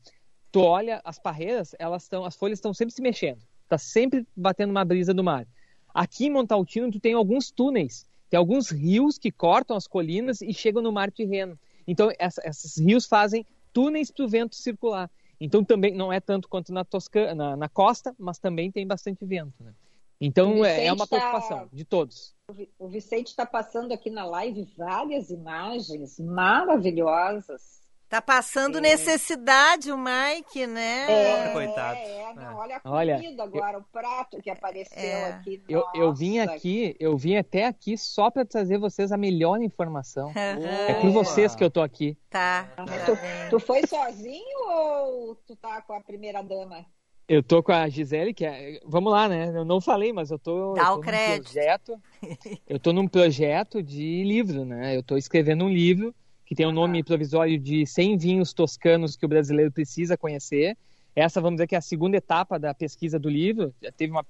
tu olha as parreiras, elas estão, as folhas estão sempre se mexendo. Está sempre batendo uma brisa do mar. Aqui em Montaltino, tu tem alguns túneis, tem alguns rios que cortam as colinas e chegam no mar Tirreno. Então, essa, esses rios fazem túneis para o vento circular. Então, também não é tanto quanto na, Toscana, na, na costa, mas também tem bastante vento. Né? Então, é, é uma tá preocupação tá... de todos. O Vicente está passando aqui na live várias imagens maravilhosas Tá passando é. necessidade o Mike, né? É, coitado. É, não, olha a comida olha, agora, eu, o prato que apareceu é. aqui. Eu, eu vim aqui, eu vim até aqui só para trazer vocês a melhor informação. é por vocês que eu tô aqui. Tá. tá tu, tu, foi sozinho ou tu tá com a primeira dama? Eu tô com a Gisele, que é. Vamos lá, né? Eu não falei, mas eu tô. Dá eu tô o crédito. Projeto, eu tô num projeto de livro, né? Eu tô escrevendo um livro que tem o um nome provisório de 100 vinhos toscanos que o brasileiro precisa conhecer. Essa, vamos dizer, que é a segunda etapa da pesquisa do livro. Já teve uma,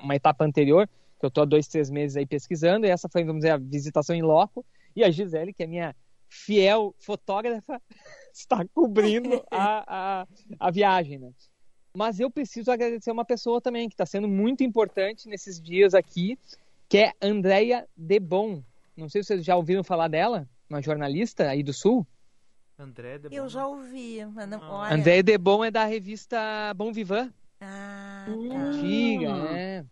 uma etapa anterior, que eu estou há dois, três meses aí pesquisando, e essa foi, vamos dizer, a visitação em loco. E a Gisele, que é minha fiel fotógrafa, está cobrindo a, a, a viagem, né? Mas eu preciso agradecer uma pessoa também que está sendo muito importante nesses dias aqui, que é Andrea Debon. Não sei se vocês já ouviram falar dela uma jornalista aí do Sul. André de Eu já ouvi, mas não. Olha... André Debon é da revista Bom Vivan. Ah, tá. Antiga, né?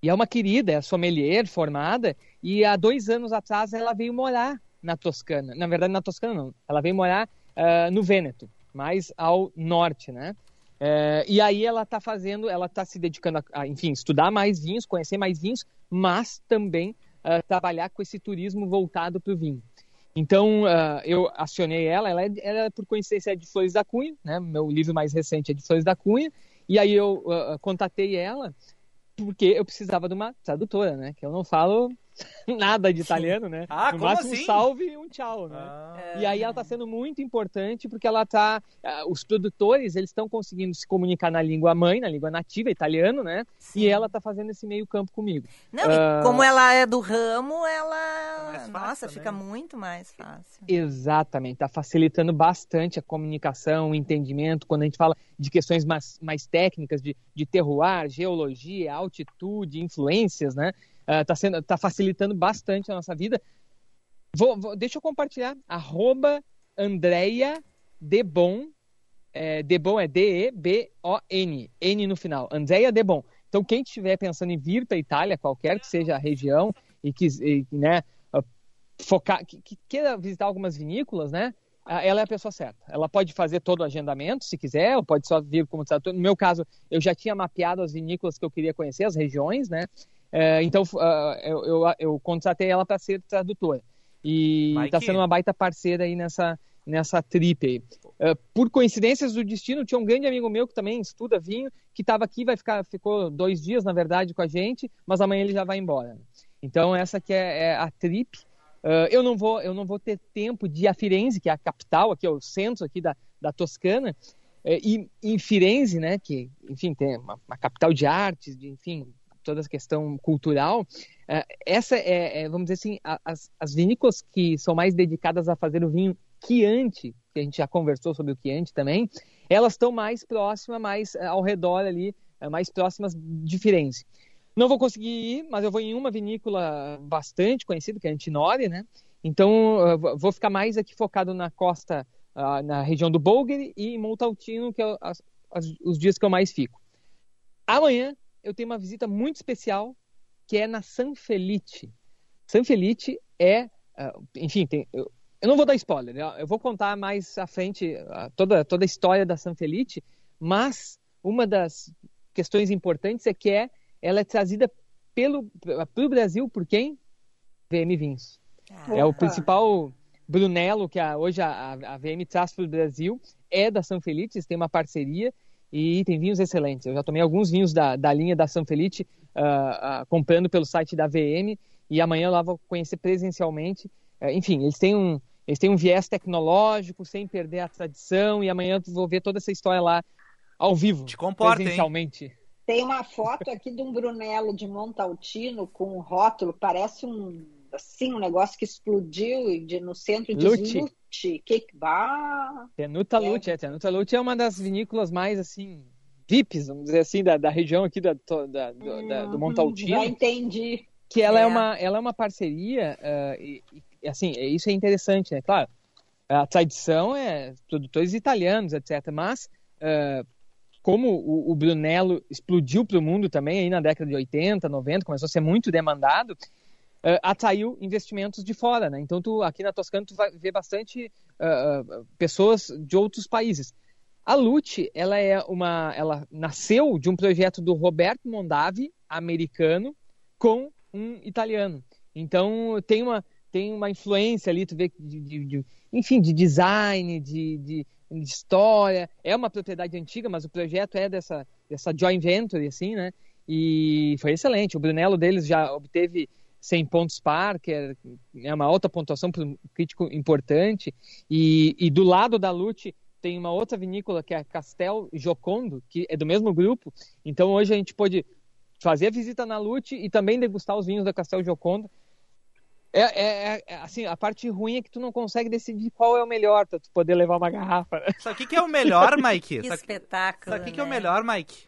E é uma querida, é sommelier formada. E há dois anos atrás ela veio morar na Toscana. Na verdade, na Toscana não. Ela veio morar uh, no Vêneto, mais ao norte, né? Uh, e aí ela está fazendo, ela está se dedicando a, a, enfim, estudar mais vinhos, conhecer mais vinhos, mas também uh, trabalhar com esse turismo voltado para o vinho. Então, uh, eu acionei ela, ela, é, ela, é, por coincidência, é de Flores da Cunha, né? Meu livro mais recente é de Flores da Cunha, e aí eu uh, contatei ela porque eu precisava de uma tradutora, né? Que eu não falo nada de italiano, né? Ah, no como máximo assim? um salve e um tchau, né? Ah. E aí ela está sendo muito importante porque ela tá, uh, os produtores eles estão conseguindo se comunicar na língua mãe, na língua nativa, italiano, né? Sim. E ela está fazendo esse meio campo comigo. Não, uh, como ela é do ramo, ela, é fácil, nossa, né? fica muito mais fácil. Exatamente, está facilitando bastante a comunicação, o entendimento quando a gente fala de questões mais, mais técnicas de, de terroir, geologia, altitude, influências, né? Está uh, sendo, tá facilitando bastante a nossa vida. Vou, vou, deixa eu compartilhar. Arroba Andrea Debon. É, Debon é D-E-B-O-N. N no final. Andrea Debon. Então, quem estiver pensando em vir para a Itália, qualquer que seja a região, e que, e, né, focar, que, que, queira visitar algumas vinícolas, né? Ela é a pessoa certa. Ela pode fazer todo o agendamento, se quiser, ou pode só vir como tradutor. No meu caso, eu já tinha mapeado as vinícolas que eu queria conhecer, as regiões, né? É, então, uh, eu, eu, eu contratei ela para ser tradutora. E está sendo uma baita parceira aí nessa, nessa trip aí. Uh, por coincidências do destino, tinha um grande amigo meu que também estuda vinho, que estava aqui, vai ficar, ficou dois dias, na verdade, com a gente, mas amanhã ele já vai embora. Então, essa aqui é, é a trip. Uh, eu, não vou, eu não vou ter tempo de ir a Firenze, que é a capital, aqui é o centro aqui da, da Toscana, É, e em Firenze, né, que, enfim, tem uma, uma capital de artes, de, enfim, toda essa questão cultural, é, essa é, é, vamos dizer assim, as, as vinícolas que são mais dedicadas a fazer o vinho Chianti, que a gente já conversou sobre o Chianti também, elas estão mais próximas, mais é, ao redor ali, mais próximas de Firenze. Não vou conseguir ir, mas eu vou em uma vinícola bastante conhecida, que é a Antinori, né? Então, vou ficar mais aqui focado na costa, uh, na região do Bolgheri e em Montaltino, que é os dias que eu mais fico. Amanhã eu tenho uma visita muito especial, que é na San Felice. San Felice é, uh, enfim, tem, eu, eu, não vou dar spoiler, né? eu vou contar mais à frente uh, toda, toda a história da San Felice, mas uma das questões importantes é que é, ela é trazida pelo, pelo Brasil por quem? VM Vinhos. Ah, é o principal Brunello que a, hoje a, a VM traz para o Brasil, é da São Felice, tem uma parceria e tem vinhos excelentes. Eu já tomei alguns vinhos da, da linha da São Felice uh, uh, comprando pelo site da VM e amanhã lá vou conhecer presencialmente. Uh, enfim, eles têm um eles têm um viés tecnológico sem perder a tradição e amanhã vou ver toda essa história lá ao vivo, Te comporta, presencialmente. Hein? Tem uma foto aqui de um Brunello de Montaltino com um rótulo, parece um assim, um negócio que explodiu de, no centro de Lute. Lute. Que bar. Tenuta é. Lute, é. Tenuta Lute é uma das vinícolas mais assim VIPs, vamos dizer assim, da, da região aqui da, da, do, uhum, da, do Montaltino. Já entendi. Que ela é, é uma, ela é uma parceria, uh, e, e, assim, isso é interessante, né? Claro, a tradição é produtores italianos, etc. Mas, uh, como o, o Brunello explodiu para o mundo também aí na década de 80, 90, começou a ser muito demandado, uh, atraiu investimentos de fora, né? Então, tu, aqui na Toscana, tu vai ver bastante uh, pessoas de outros países. A Lute, ela é uma, ela nasceu de um projeto do Roberto Mondavi, americano, com um italiano. Então, tem uma, tem uma influência ali, tu vê, de, de, de enfim, de design, de, de, de, história. É uma propriedade antiga, mas o projeto é dessa, dessa joint venture, assim, né? E foi excelente. O Brunello deles já obteve 100 pontos par, que é, é uma alta pontuação para um crítico importante. E, e do lado da Lute tem uma outra vinícola que é a Castel Jocondo, que é do mesmo grupo. Então hoje a gente pode fazer a visita na Lute e também degustar os vinhos da Castel Jocondo. É, é, é, assim, a parte ruim é que tu não consegue decidir qual é o melhor para tu poder levar uma garrafa. Né? Sabe o que, é o melhor, Mike? que espetáculo. Sabe o que, que é o né? melhor, Mike?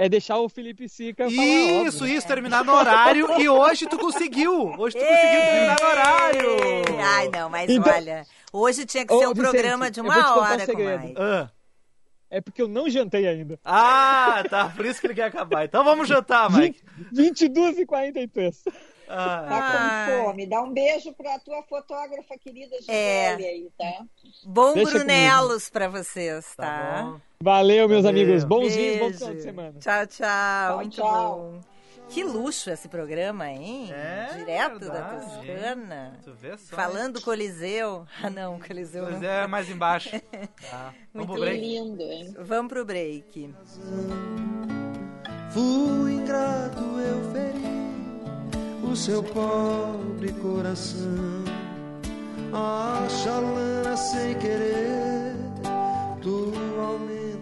É deixar o Felipe Sica falar. Isso, óbvio. isso, terminar no horário. e hoje tu conseguiu. Hoje tu conseguiu terminar no horário. Ai, não, mas então, olha, hoje tinha que ser um Vicente, programa de uma hora um com ah. É porque eu não jantei ainda. Ah, tá. Por isso que ele quer acabar. Então vamos jantar, Mike. 22 e 43. Ah, tá com fome. Dá um beijo pra tua fotógrafa querida Gisele é. aí, tá? Bom Deixa Brunelos para vocês, tá? tá Valeu, meus Valeu. amigos. Bons dias, bom final de semana. Tchau, tchau. tchau Muito tchau. bom. Que luxo esse programa, hein? É, Direto verdade. da Toscana. Tu vê só. Falando Coliseu. Ah, não, Coliseu. Coliseu é mais embaixo. tá. Vamos Muito break. lindo, hein? Vamos pro break. Fui ingrato, eu feri o seu pobre coração. A chalana sem querer, tu dor.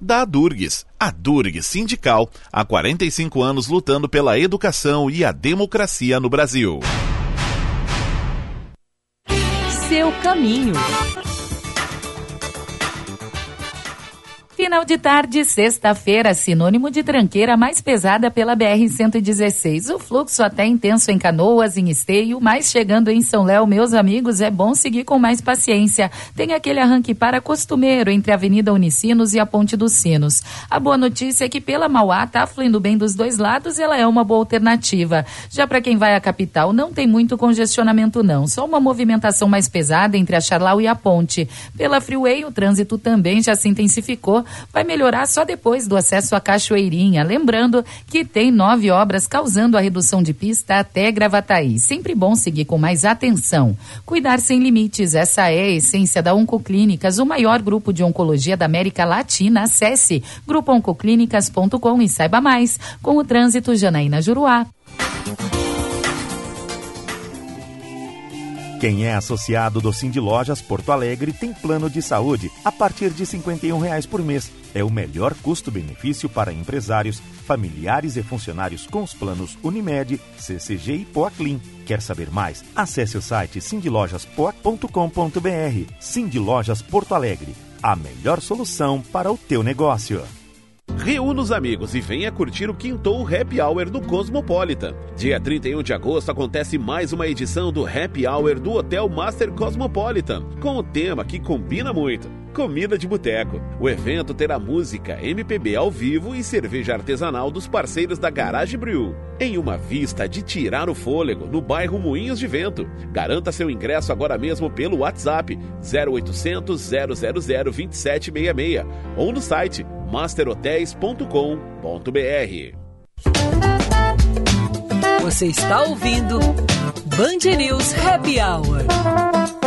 da Adurgs. A Durg Sindical, há 45 anos lutando pela educação e a democracia no Brasil. Seu caminho. Final de tarde, sexta-feira, sinônimo de tranqueira mais pesada pela BR-116. O fluxo até intenso em Canoas, em Esteio, mas chegando em São Léo, meus amigos, é bom seguir com mais paciência. Tem aquele arranque para costumeiro entre a Avenida Unicinos e a Ponte dos Sinos. A boa notícia é que pela Mauá tá fluindo bem dos dois lados e ela é uma boa alternativa. Já para quem vai à capital, não tem muito congestionamento não, só uma movimentação mais pesada entre a Charlau e a Ponte. Pela Freeway, o trânsito também já se intensificou vai melhorar só depois do acesso à Cachoeirinha. Lembrando que tem nove obras causando a redução de pista até Gravataí. Sempre bom seguir com mais atenção. Cuidar sem limites, essa é a essência da Oncoclínicas, o maior grupo de oncologia da América Latina. Acesse grupooncoclínicas.com e saiba mais. Com o trânsito, Janaína Juruá. Quem é associado do Cindy Lojas Porto Alegre tem plano de saúde a partir de 51 reais por mês. É o melhor custo-benefício para empresários, familiares e funcionários com os planos Unimed, CCG e Poaclin. Quer saber mais? Acesse o site cindylojaspoa.com.br. Cindy Lojas Porto Alegre, a melhor solução para o teu negócio. Reúna os amigos e venha curtir o Quintou Happy Hour do Cosmopolitan. Dia 31 de agosto acontece mais uma edição do Happy Hour do Hotel Master Cosmopolitan, com o tema que combina muito. Comida de Boteco. O evento terá música, MPB ao vivo e cerveja artesanal dos parceiros da Garage Brew. Em uma vista de tirar o fôlego no bairro Moinhos de Vento. Garanta seu ingresso agora mesmo pelo WhatsApp 0800 000 2766 ou no site masterhotels.com.br. Você está ouvindo Band News Happy Hour.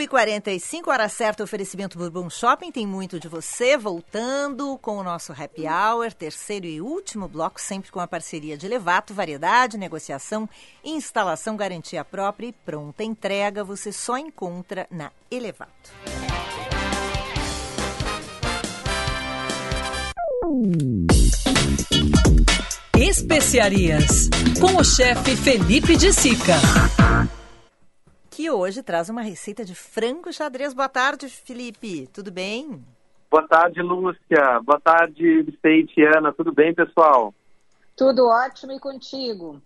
Cinco e quarenta e cinco, hora certa, oferecimento Bourbon Shopping, tem muito de você, voltando com o nosso Happy Hour, terceiro e último bloco, sempre com a parceria de Levato, variedade, negociação, instalação, garantia própria e pronta entrega, você só encontra na Elevato. Especiarias, com o chefe Felipe de Sica. Que hoje traz uma receita de frango xadrez. Boa tarde, Felipe. Tudo bem? Boa tarde, Lúcia. Boa tarde, Vicente e Ana. Tudo bem, pessoal? Tudo ótimo e contigo?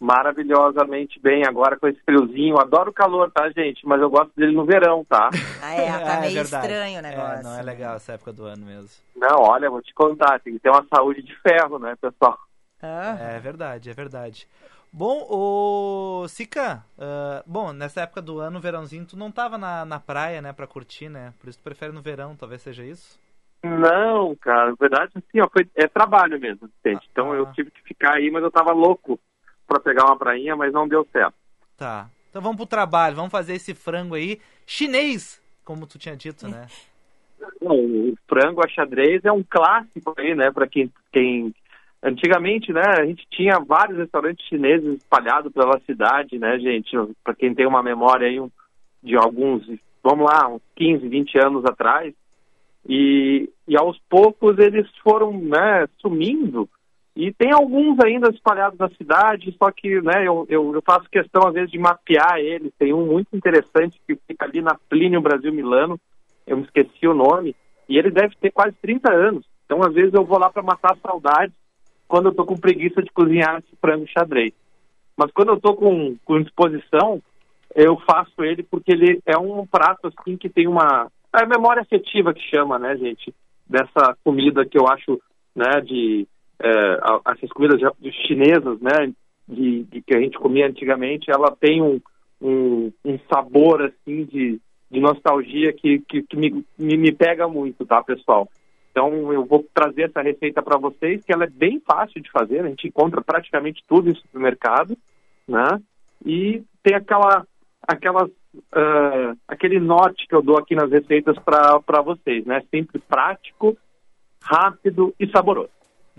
Maravilhosamente bem agora com esse friozinho. Adoro o calor, tá, gente? Mas eu gosto dele no verão, tá? Ah, é, tá É meio verdade. estranho o negócio. É, não é legal essa época do ano mesmo. Não, olha, vou te contar. Tem que ter uma saúde de ferro, né, pessoal? É verdade, é verdade. Bom, o Sica, ah, bom, nessa época do ano, verãozinho, tu não tava na, na praia, né, pra curtir, né? Por isso tu prefere no verão, talvez seja isso? Não, cara, na verdade, assim, ó, foi, é trabalho mesmo, Vicente. Então eu tive que ficar aí, mas eu tava louco pra pegar uma prainha, mas não deu certo. Tá. Então vamos pro trabalho, vamos fazer esse frango aí chinês, como tu tinha dito, né? Não, o frango a xadrez é um clássico aí, né, pra quem, quem... Antigamente, né, a gente tinha vários restaurantes chineses espalhados pela cidade, né, gente? Pra quem tem uma memória aí de alguns, vamos lá, uns 15, 20 anos atrás. E, e aos poucos eles foram, né, sumindo. E tem alguns ainda espalhados na cidade, só que, né, eu, eu, eu faço questão às vezes de mapear eles. Tem um muito interessante que fica ali na Plínio Brasil Milano, eu me esqueci o nome, e ele deve ter quase 30 anos. Então, às vezes, eu vou lá para matar a saudade quando eu tô com preguiça de cozinhar frango xadrez. Mas quando eu tô com, com disposição, eu faço ele porque ele é um prato assim que tem uma é a memória afetiva que chama, né, gente, dessa comida que eu acho, né, de é, essas comidas chinesas, né, de, de que a gente comia antigamente, ela tem um, um, um sabor assim de, de nostalgia que, que, que me, me, me pega muito, tá, pessoal? Então eu vou trazer essa receita para vocês, que ela é bem fácil de fazer, a gente encontra praticamente tudo em supermercado, né? E tem aquela, aquelas, ah, aquele norte que eu dou aqui nas receitas para vocês, né? Sempre prático, rápido e saboroso.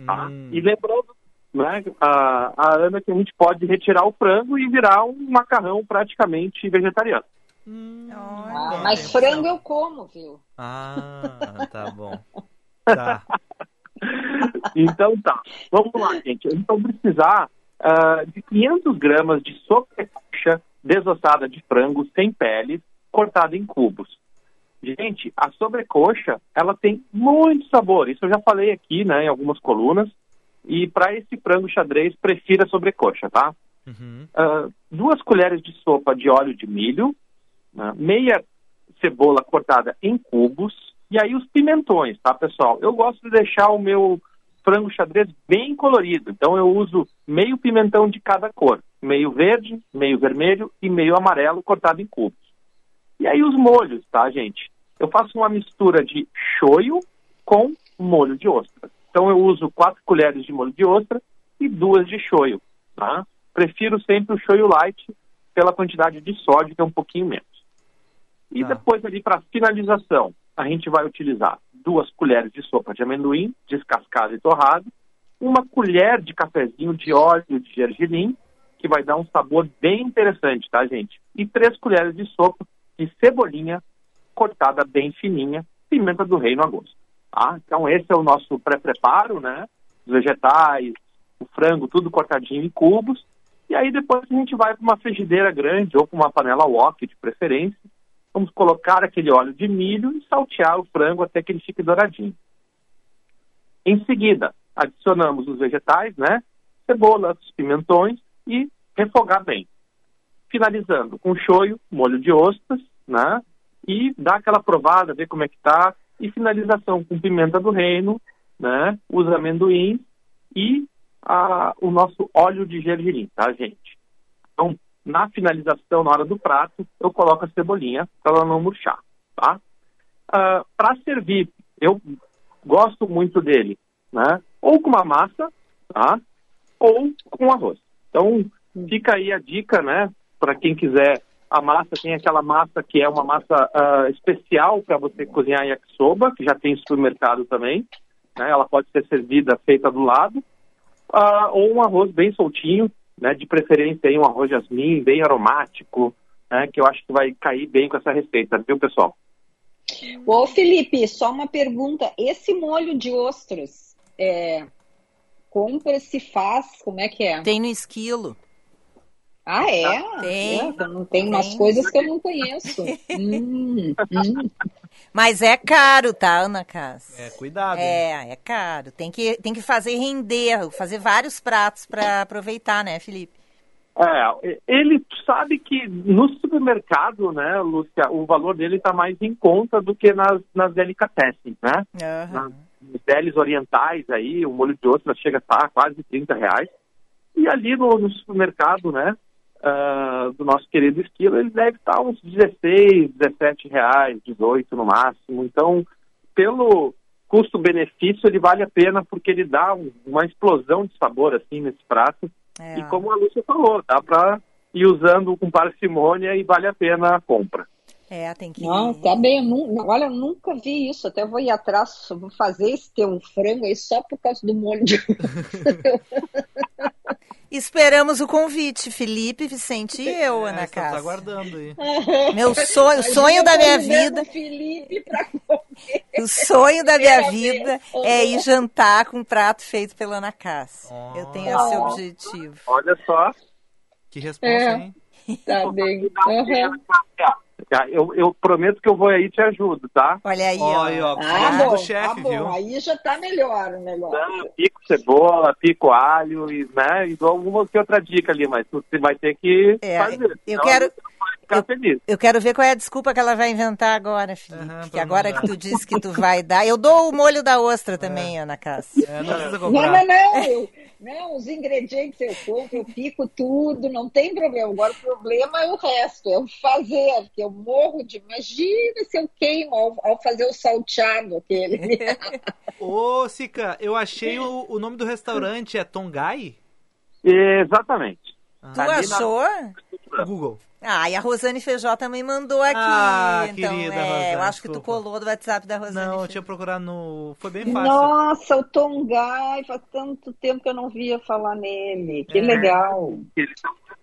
Tá? E lembrando, né, a, a Ana, que a gente pode retirar o frango e virar um macarrão praticamente vegetariano. Ah, mas frango eu como, viu? Ah, tá bom. Tá. Então tá, vamos lá, gente. Eles vão precisar ah, de 500 gramas de sobrecoxa desossada de frango sem pele, cortada em cubos. Gente, a sobrecoxa, ela tem muito sabor. Isso eu já falei aqui, né, em algumas colunas. E para esse frango xadrez, prefira a sobrecoxa, tá? Ah, duas colheres de sopa de óleo de milho, né, meia cebola cortada em cubos, e aí os pimentões, tá, pessoal? Eu gosto de deixar o meu frango xadrez bem colorido, então eu uso meio pimentão de cada cor. meio verde, meio vermelho e meio amarelo cortado em cubos. E aí os molhos, tá, gente? Eu faço uma mistura de shoyu com molho de ostra. Então eu uso quatro colheres de molho de ostra e duas de shoyu, tá? Prefiro sempre o shoyu light pela quantidade de sódio, que é um pouquinho menos. E depois ali para finalização, a gente vai utilizar duas colheres de sopa de amendoim, descascado e torrado, uma colher de cafezinho de óleo de gergelim, que vai dar um sabor bem interessante, tá, gente? E três colheres de sopa de cebolinha cortada bem fininha, pimenta do reino a gosto. Tá? Então esse é o nosso pré-preparo, né? Os vegetais, o frango, tudo cortadinho em cubos. E aí depois a gente vai para uma frigideira grande ou para uma panela wok de preferência. Vamos colocar aquele óleo de milho e saltear o frango até que ele fique douradinho. Em seguida, adicionamos os vegetais, né? Cebolas, pimentões e refogar bem. Finalizando com shoyu, molho de ostras, né? E dar aquela provada, ver como é que tá. E finalização com pimenta do reino, né? Os amendoins e a, o nosso óleo de gergelim, tá, gente? Então, na finalização, na hora do prato, eu coloco a cebolinha para ela não murchar, tá? Uh, para servir, eu gosto muito dele, né? Ou com uma massa, tá? Ou com arroz. Então, fica aí a dica, né? Para quem quiser a massa, tem aquela massa que é uma massa uh, especial para você cozinhar yakisoba, que já tem supermercado também. Né? Ela pode ser servida feita do lado. Uh, ou um arroz bem soltinho, né? De preferência aí um arroz jasmim, bem aromático, né? Que eu acho que vai cair bem com essa receita, viu, pessoal? Ô, Felipe, só uma pergunta. Esse molho de ostras, é, compra, se faz, como é que é? Tem no esquilo. Ah, é? Tem. É, não tem umas Tem. coisas que eu não conheço. Hum, hum. Mas é caro, tá, Ana Cássia? É, cuidado. hein? É, é caro. Tem que, tem que fazer render, fazer vários pratos para aproveitar, né, Felipe? É, ele sabe que no supermercado, né, Lúcia, o valor dele está mais em conta do que nas, nas delicatessen, né? Nas, nos delis orientais aí, o molho de ostra chega a estar quase 30 reais. E ali no, no supermercado, né, ah, do nosso querido esquilo, ele deve estar uns 16, 17 reais, 18 no máximo. Então, pelo custo-benefício, ele vale a pena porque ele dá um- uma explosão de sabor, assim, nesse prato. É. E como a Lúcia falou, dá para ir usando com parcimônia e vale a pena a compra. É, tem que. Não, tá bem. Eu nu- olha, eu nunca vi isso. Até vou ir atrás, vou fazer esse teu frango aí só por causa do molho de Esperamos o convite, Felipe, Vicente e eu, Ana É, estamos Cássia. aguardando aí. Meu sonho, o sonho da minha vida, Felipe pra o sonho da minha vida é ir jantar com um prato feito pela Ana Cássia. Eu tenho esse objetivo. Olha só. Que resposta, É. hein? Tá bem. Uhum. Tá, Eu, eu prometo que eu vou aí e te ajudo, tá? Olha aí, Olha, ó, Ah, bom, chefe, ah, bom. viu? Aí já tá melhor o negócio. Eu pico cebola, pico alho e, né, e dou alguma que outra dica ali, mas você vai ter que É, fazer. eu quero- ficar feliz. Eu quero ver qual é a desculpa que ela vai inventar agora, Felipe. que agora que tu disse que tu vai dar. Eu dou o molho da ostra também, Ana Cássia. É, não precisa Não, não, não. Eu, não, os ingredientes eu compro, eu pico tudo, não tem problema. Agora o problema é o resto, é o fazer, que eu morro de. Imagina se eu queimo ao, ao fazer o salteado aquele. Ô, Sica, eu achei o, o nome do restaurante, é Tongai? Exatamente. Tu Ali na- achou? Google. Ah, e a Rosane Feijó também mandou aqui. Ah, então, querida é, Rosane, eu acho que tu colou do WhatsApp da Rosane. Não, eu tinha procurado no. Foi bem fácil. Nossa, o Tongai, faz tanto tempo que eu não via falar nele. Que É. legal. Ele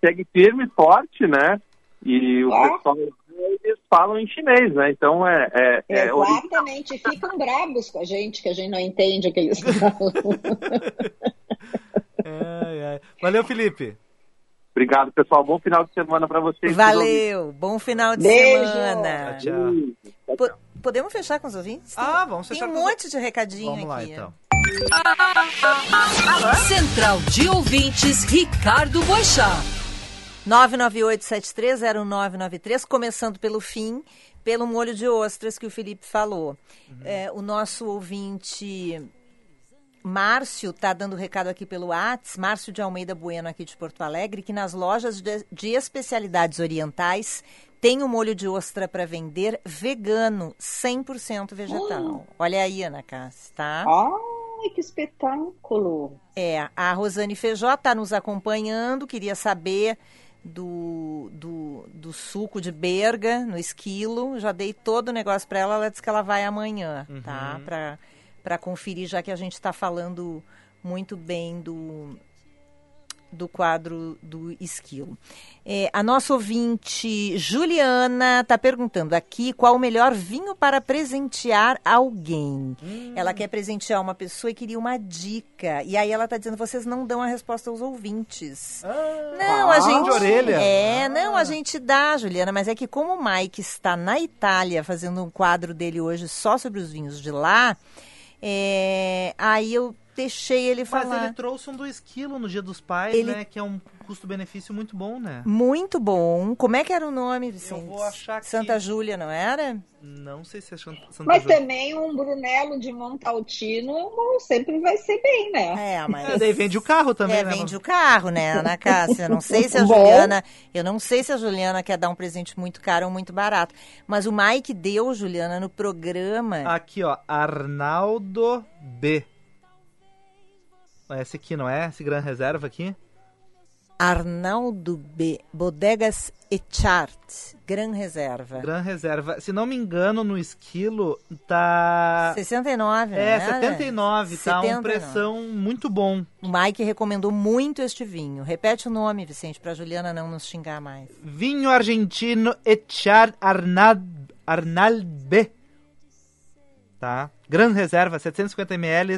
segue firme e forte, né? E o Ah. pessoal, eles falam em chinês, né? Então é... é, é Exatamente, ficam bravos com a gente, que a gente não entende o que eles falam. Ai, ai. Valeu, Felipe. Obrigado, pessoal. Bom final de semana para vocês. Valeu, bom final de Beijo. semana. Tchau. Po- Podemos fechar com os ouvintes? Ah, vamos fechar Tem um com os- monte de recadinho Vamos lá, aqui. então. Central de Ouvintes, Ricardo Boixá. 998-730993, começando pelo fim, pelo molho de ostras que o Felipe falou. Uhum. É, o nosso ouvinte Márcio tá dando recado aqui pelo Whats, Márcio de Almeida Bueno aqui de Porto Alegre, que nas lojas de, de especialidades orientais tem o um molho de ostra para vender vegano, 100% vegetal. Oh. Olha aí, Ana Cássia, tá? Ai, que espetáculo! É, a Rosane Feijó está nos acompanhando, queria saber do, do, do, suco de berga no esquilo. Já dei todo o negócio para ela, ela disse que ela vai amanhã, tá? uhum. tá? Para para conferir, já que a gente está falando muito bem do, do quadro do esquilo. É, a nossa ouvinte Juliana está perguntando aqui qual o melhor vinho para presentear alguém. Hum. Ela quer presentear uma pessoa e queria uma dica. E aí ela está dizendo: vocês não dão a resposta aos ouvintes. Ah, não, a gente. De orelha. É, ah. não, a gente dá, Juliana, mas é que como o Mike está na Itália fazendo um quadro dele hoje só sobre os vinhos de lá. É, aí eu deixei ele falar. Mas ele trouxe um do esquilo no Dia dos Pais, ele... né? Que é um custo-benefício muito bom, né? Muito bom. Como é que era o nome, Vicente? Eu vou achar que... Santa Júlia, não era? Não sei se é Santa Júlia. Mas também um Brunello de Montaltino sempre vai ser bem, né? É, mas... É, daí vende o carro também, é, né? vende o carro, né, Ana Cássia? Não sei se a Juliana... Eu não sei se a Juliana quer dar um presente muito caro ou muito barato. Mas o Mike deu, Juliana, no programa... Aqui, ó. Arnaldo B. Esse aqui, não é? Esse Gran Reserva aqui? Arnaldo B. Bodegas Echart, Gran Reserva. Gran Reserva. Se não me engano, no esquilo tá. 69, É, né? 79. 79. Tá uma pressão muito bom. O Mike recomendou muito este vinho. Repete o nome, Vicente, para Juliana não nos xingar mais. Vinho argentino Echart Arnald, Arnald B. Tá? Gran Reserva, 750 ml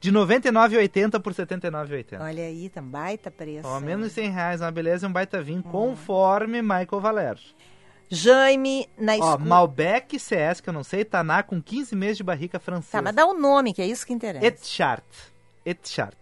de 99,80 por 79,80. Olha aí, tá um baita preço. Ó, menos de 100 reais, uma beleza e um baita vinho, hum. conforme Michael Valer. Jaime na escuta. Ó, Malbec CS, que eu não sei, Taná com 15 meses de barrica francesa. Tá, mas dá o um nome, que é isso que interessa. Etchart. Etchart.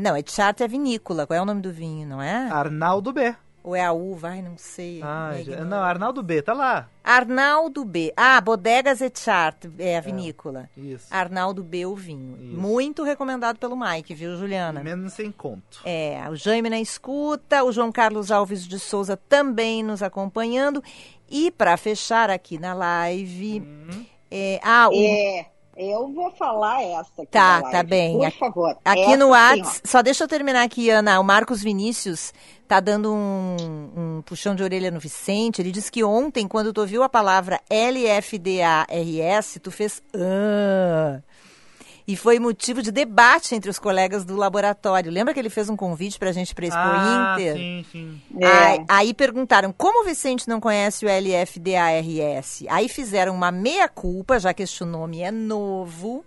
Não, Etchart é vinícola. Qual é o nome do vinho, não é? Arnaldo B. Ou é a uva? Ai, não sei. Ah, já, não, Arnaldo B, tá lá. Arnaldo B. Ah, Bodegas Etchart é a vinícola. É, isso. Arnaldo B, o vinho. Isso. Muito recomendado pelo Mike, viu, Juliana? Menos sem conto. É, o Jaime na escuta, o João Carlos Alves de Souza também nos acompanhando. E para fechar aqui na live. Uhum. É, ah, o... é. Eu vou falar essa. tá, tá bem. Por favor. Aqui no WhatsApp, só deixa eu terminar aqui, Ana. O Marcos Vinícius tá dando um, um, puxão de orelha no Vicente. Ele disse que ontem, quando tu ouviu a palavra LFDARS, tu fez. Ah e foi motivo de debate entre os colegas do laboratório. Lembra que ele fez um convite para a gente para Expo ah, Inter? Sim, sim. É. Aí, aí, perguntaram como o Vicente não conhece o LFDARS. Aí fizeram uma meia-culpa, já que este nome é novo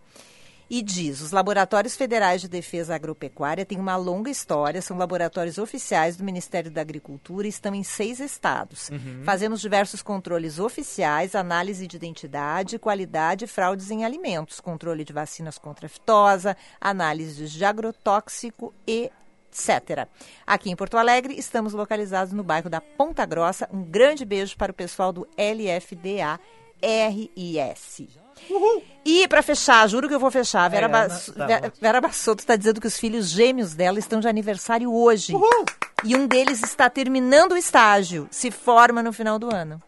e diz: os laboratórios federais de defesa agropecuária têm uma longa história, são laboratórios oficiais do Ministério da Agricultura e estão em seis estados. Uhum. Fazemos diversos controles oficiais, análise de identidade, qualidade e fraudes em alimentos, controle de vacinas contra a fitosa, análises de agrotóxico e etc. Aqui em Porto Alegre, estamos localizados no bairro da Ponta Grossa. Um grande beijo para o pessoal do LFDA RIS. Uhul. E para fechar, juro que eu vou fechar. Vera, é, tá Vera Bassotto está dizendo que os filhos gêmeos dela estão de aniversário hoje. Uhul. E um deles está terminando o estágio, se forma no final do ano.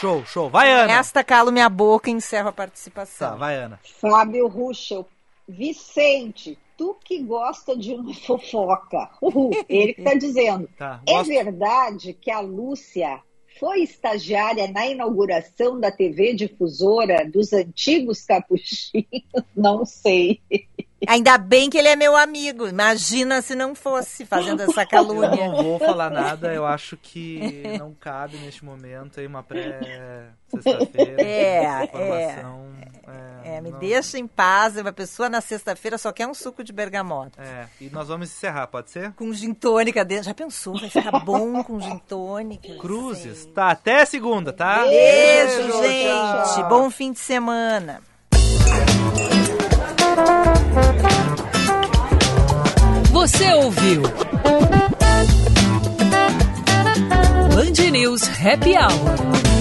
Show, show. Vai, Ana. Esta calo minha boca e encerro a participação. Tá, vai, Ana. Fábio Ruschel. Vicente, tu que gosta de uma fofoca. Uhul. Ele que está dizendo. Tá, é verdade que a Lúcia foi estagiária na inauguração da TV difusora dos antigos capuchinhos? Não sei. Ainda bem que ele é meu amigo. Imagina se não fosse fazendo essa calúnia. Eu não vou falar nada. Eu acho que não cabe neste momento aí uma pré-sexta-feira. É, é, é, é. me não... deixa em paz. Uma pessoa na sexta-feira só quer um suco de bergamota. É, e nós vamos encerrar, pode ser? Com gin tônica dentro. Já pensou? Vai ficar bom com gin tônica. Cruzes. Tá, até segunda, tá? Beijo, Beijo gente. Tchau. Bom fim de semana. Você ouviu? Band News Happy Hour.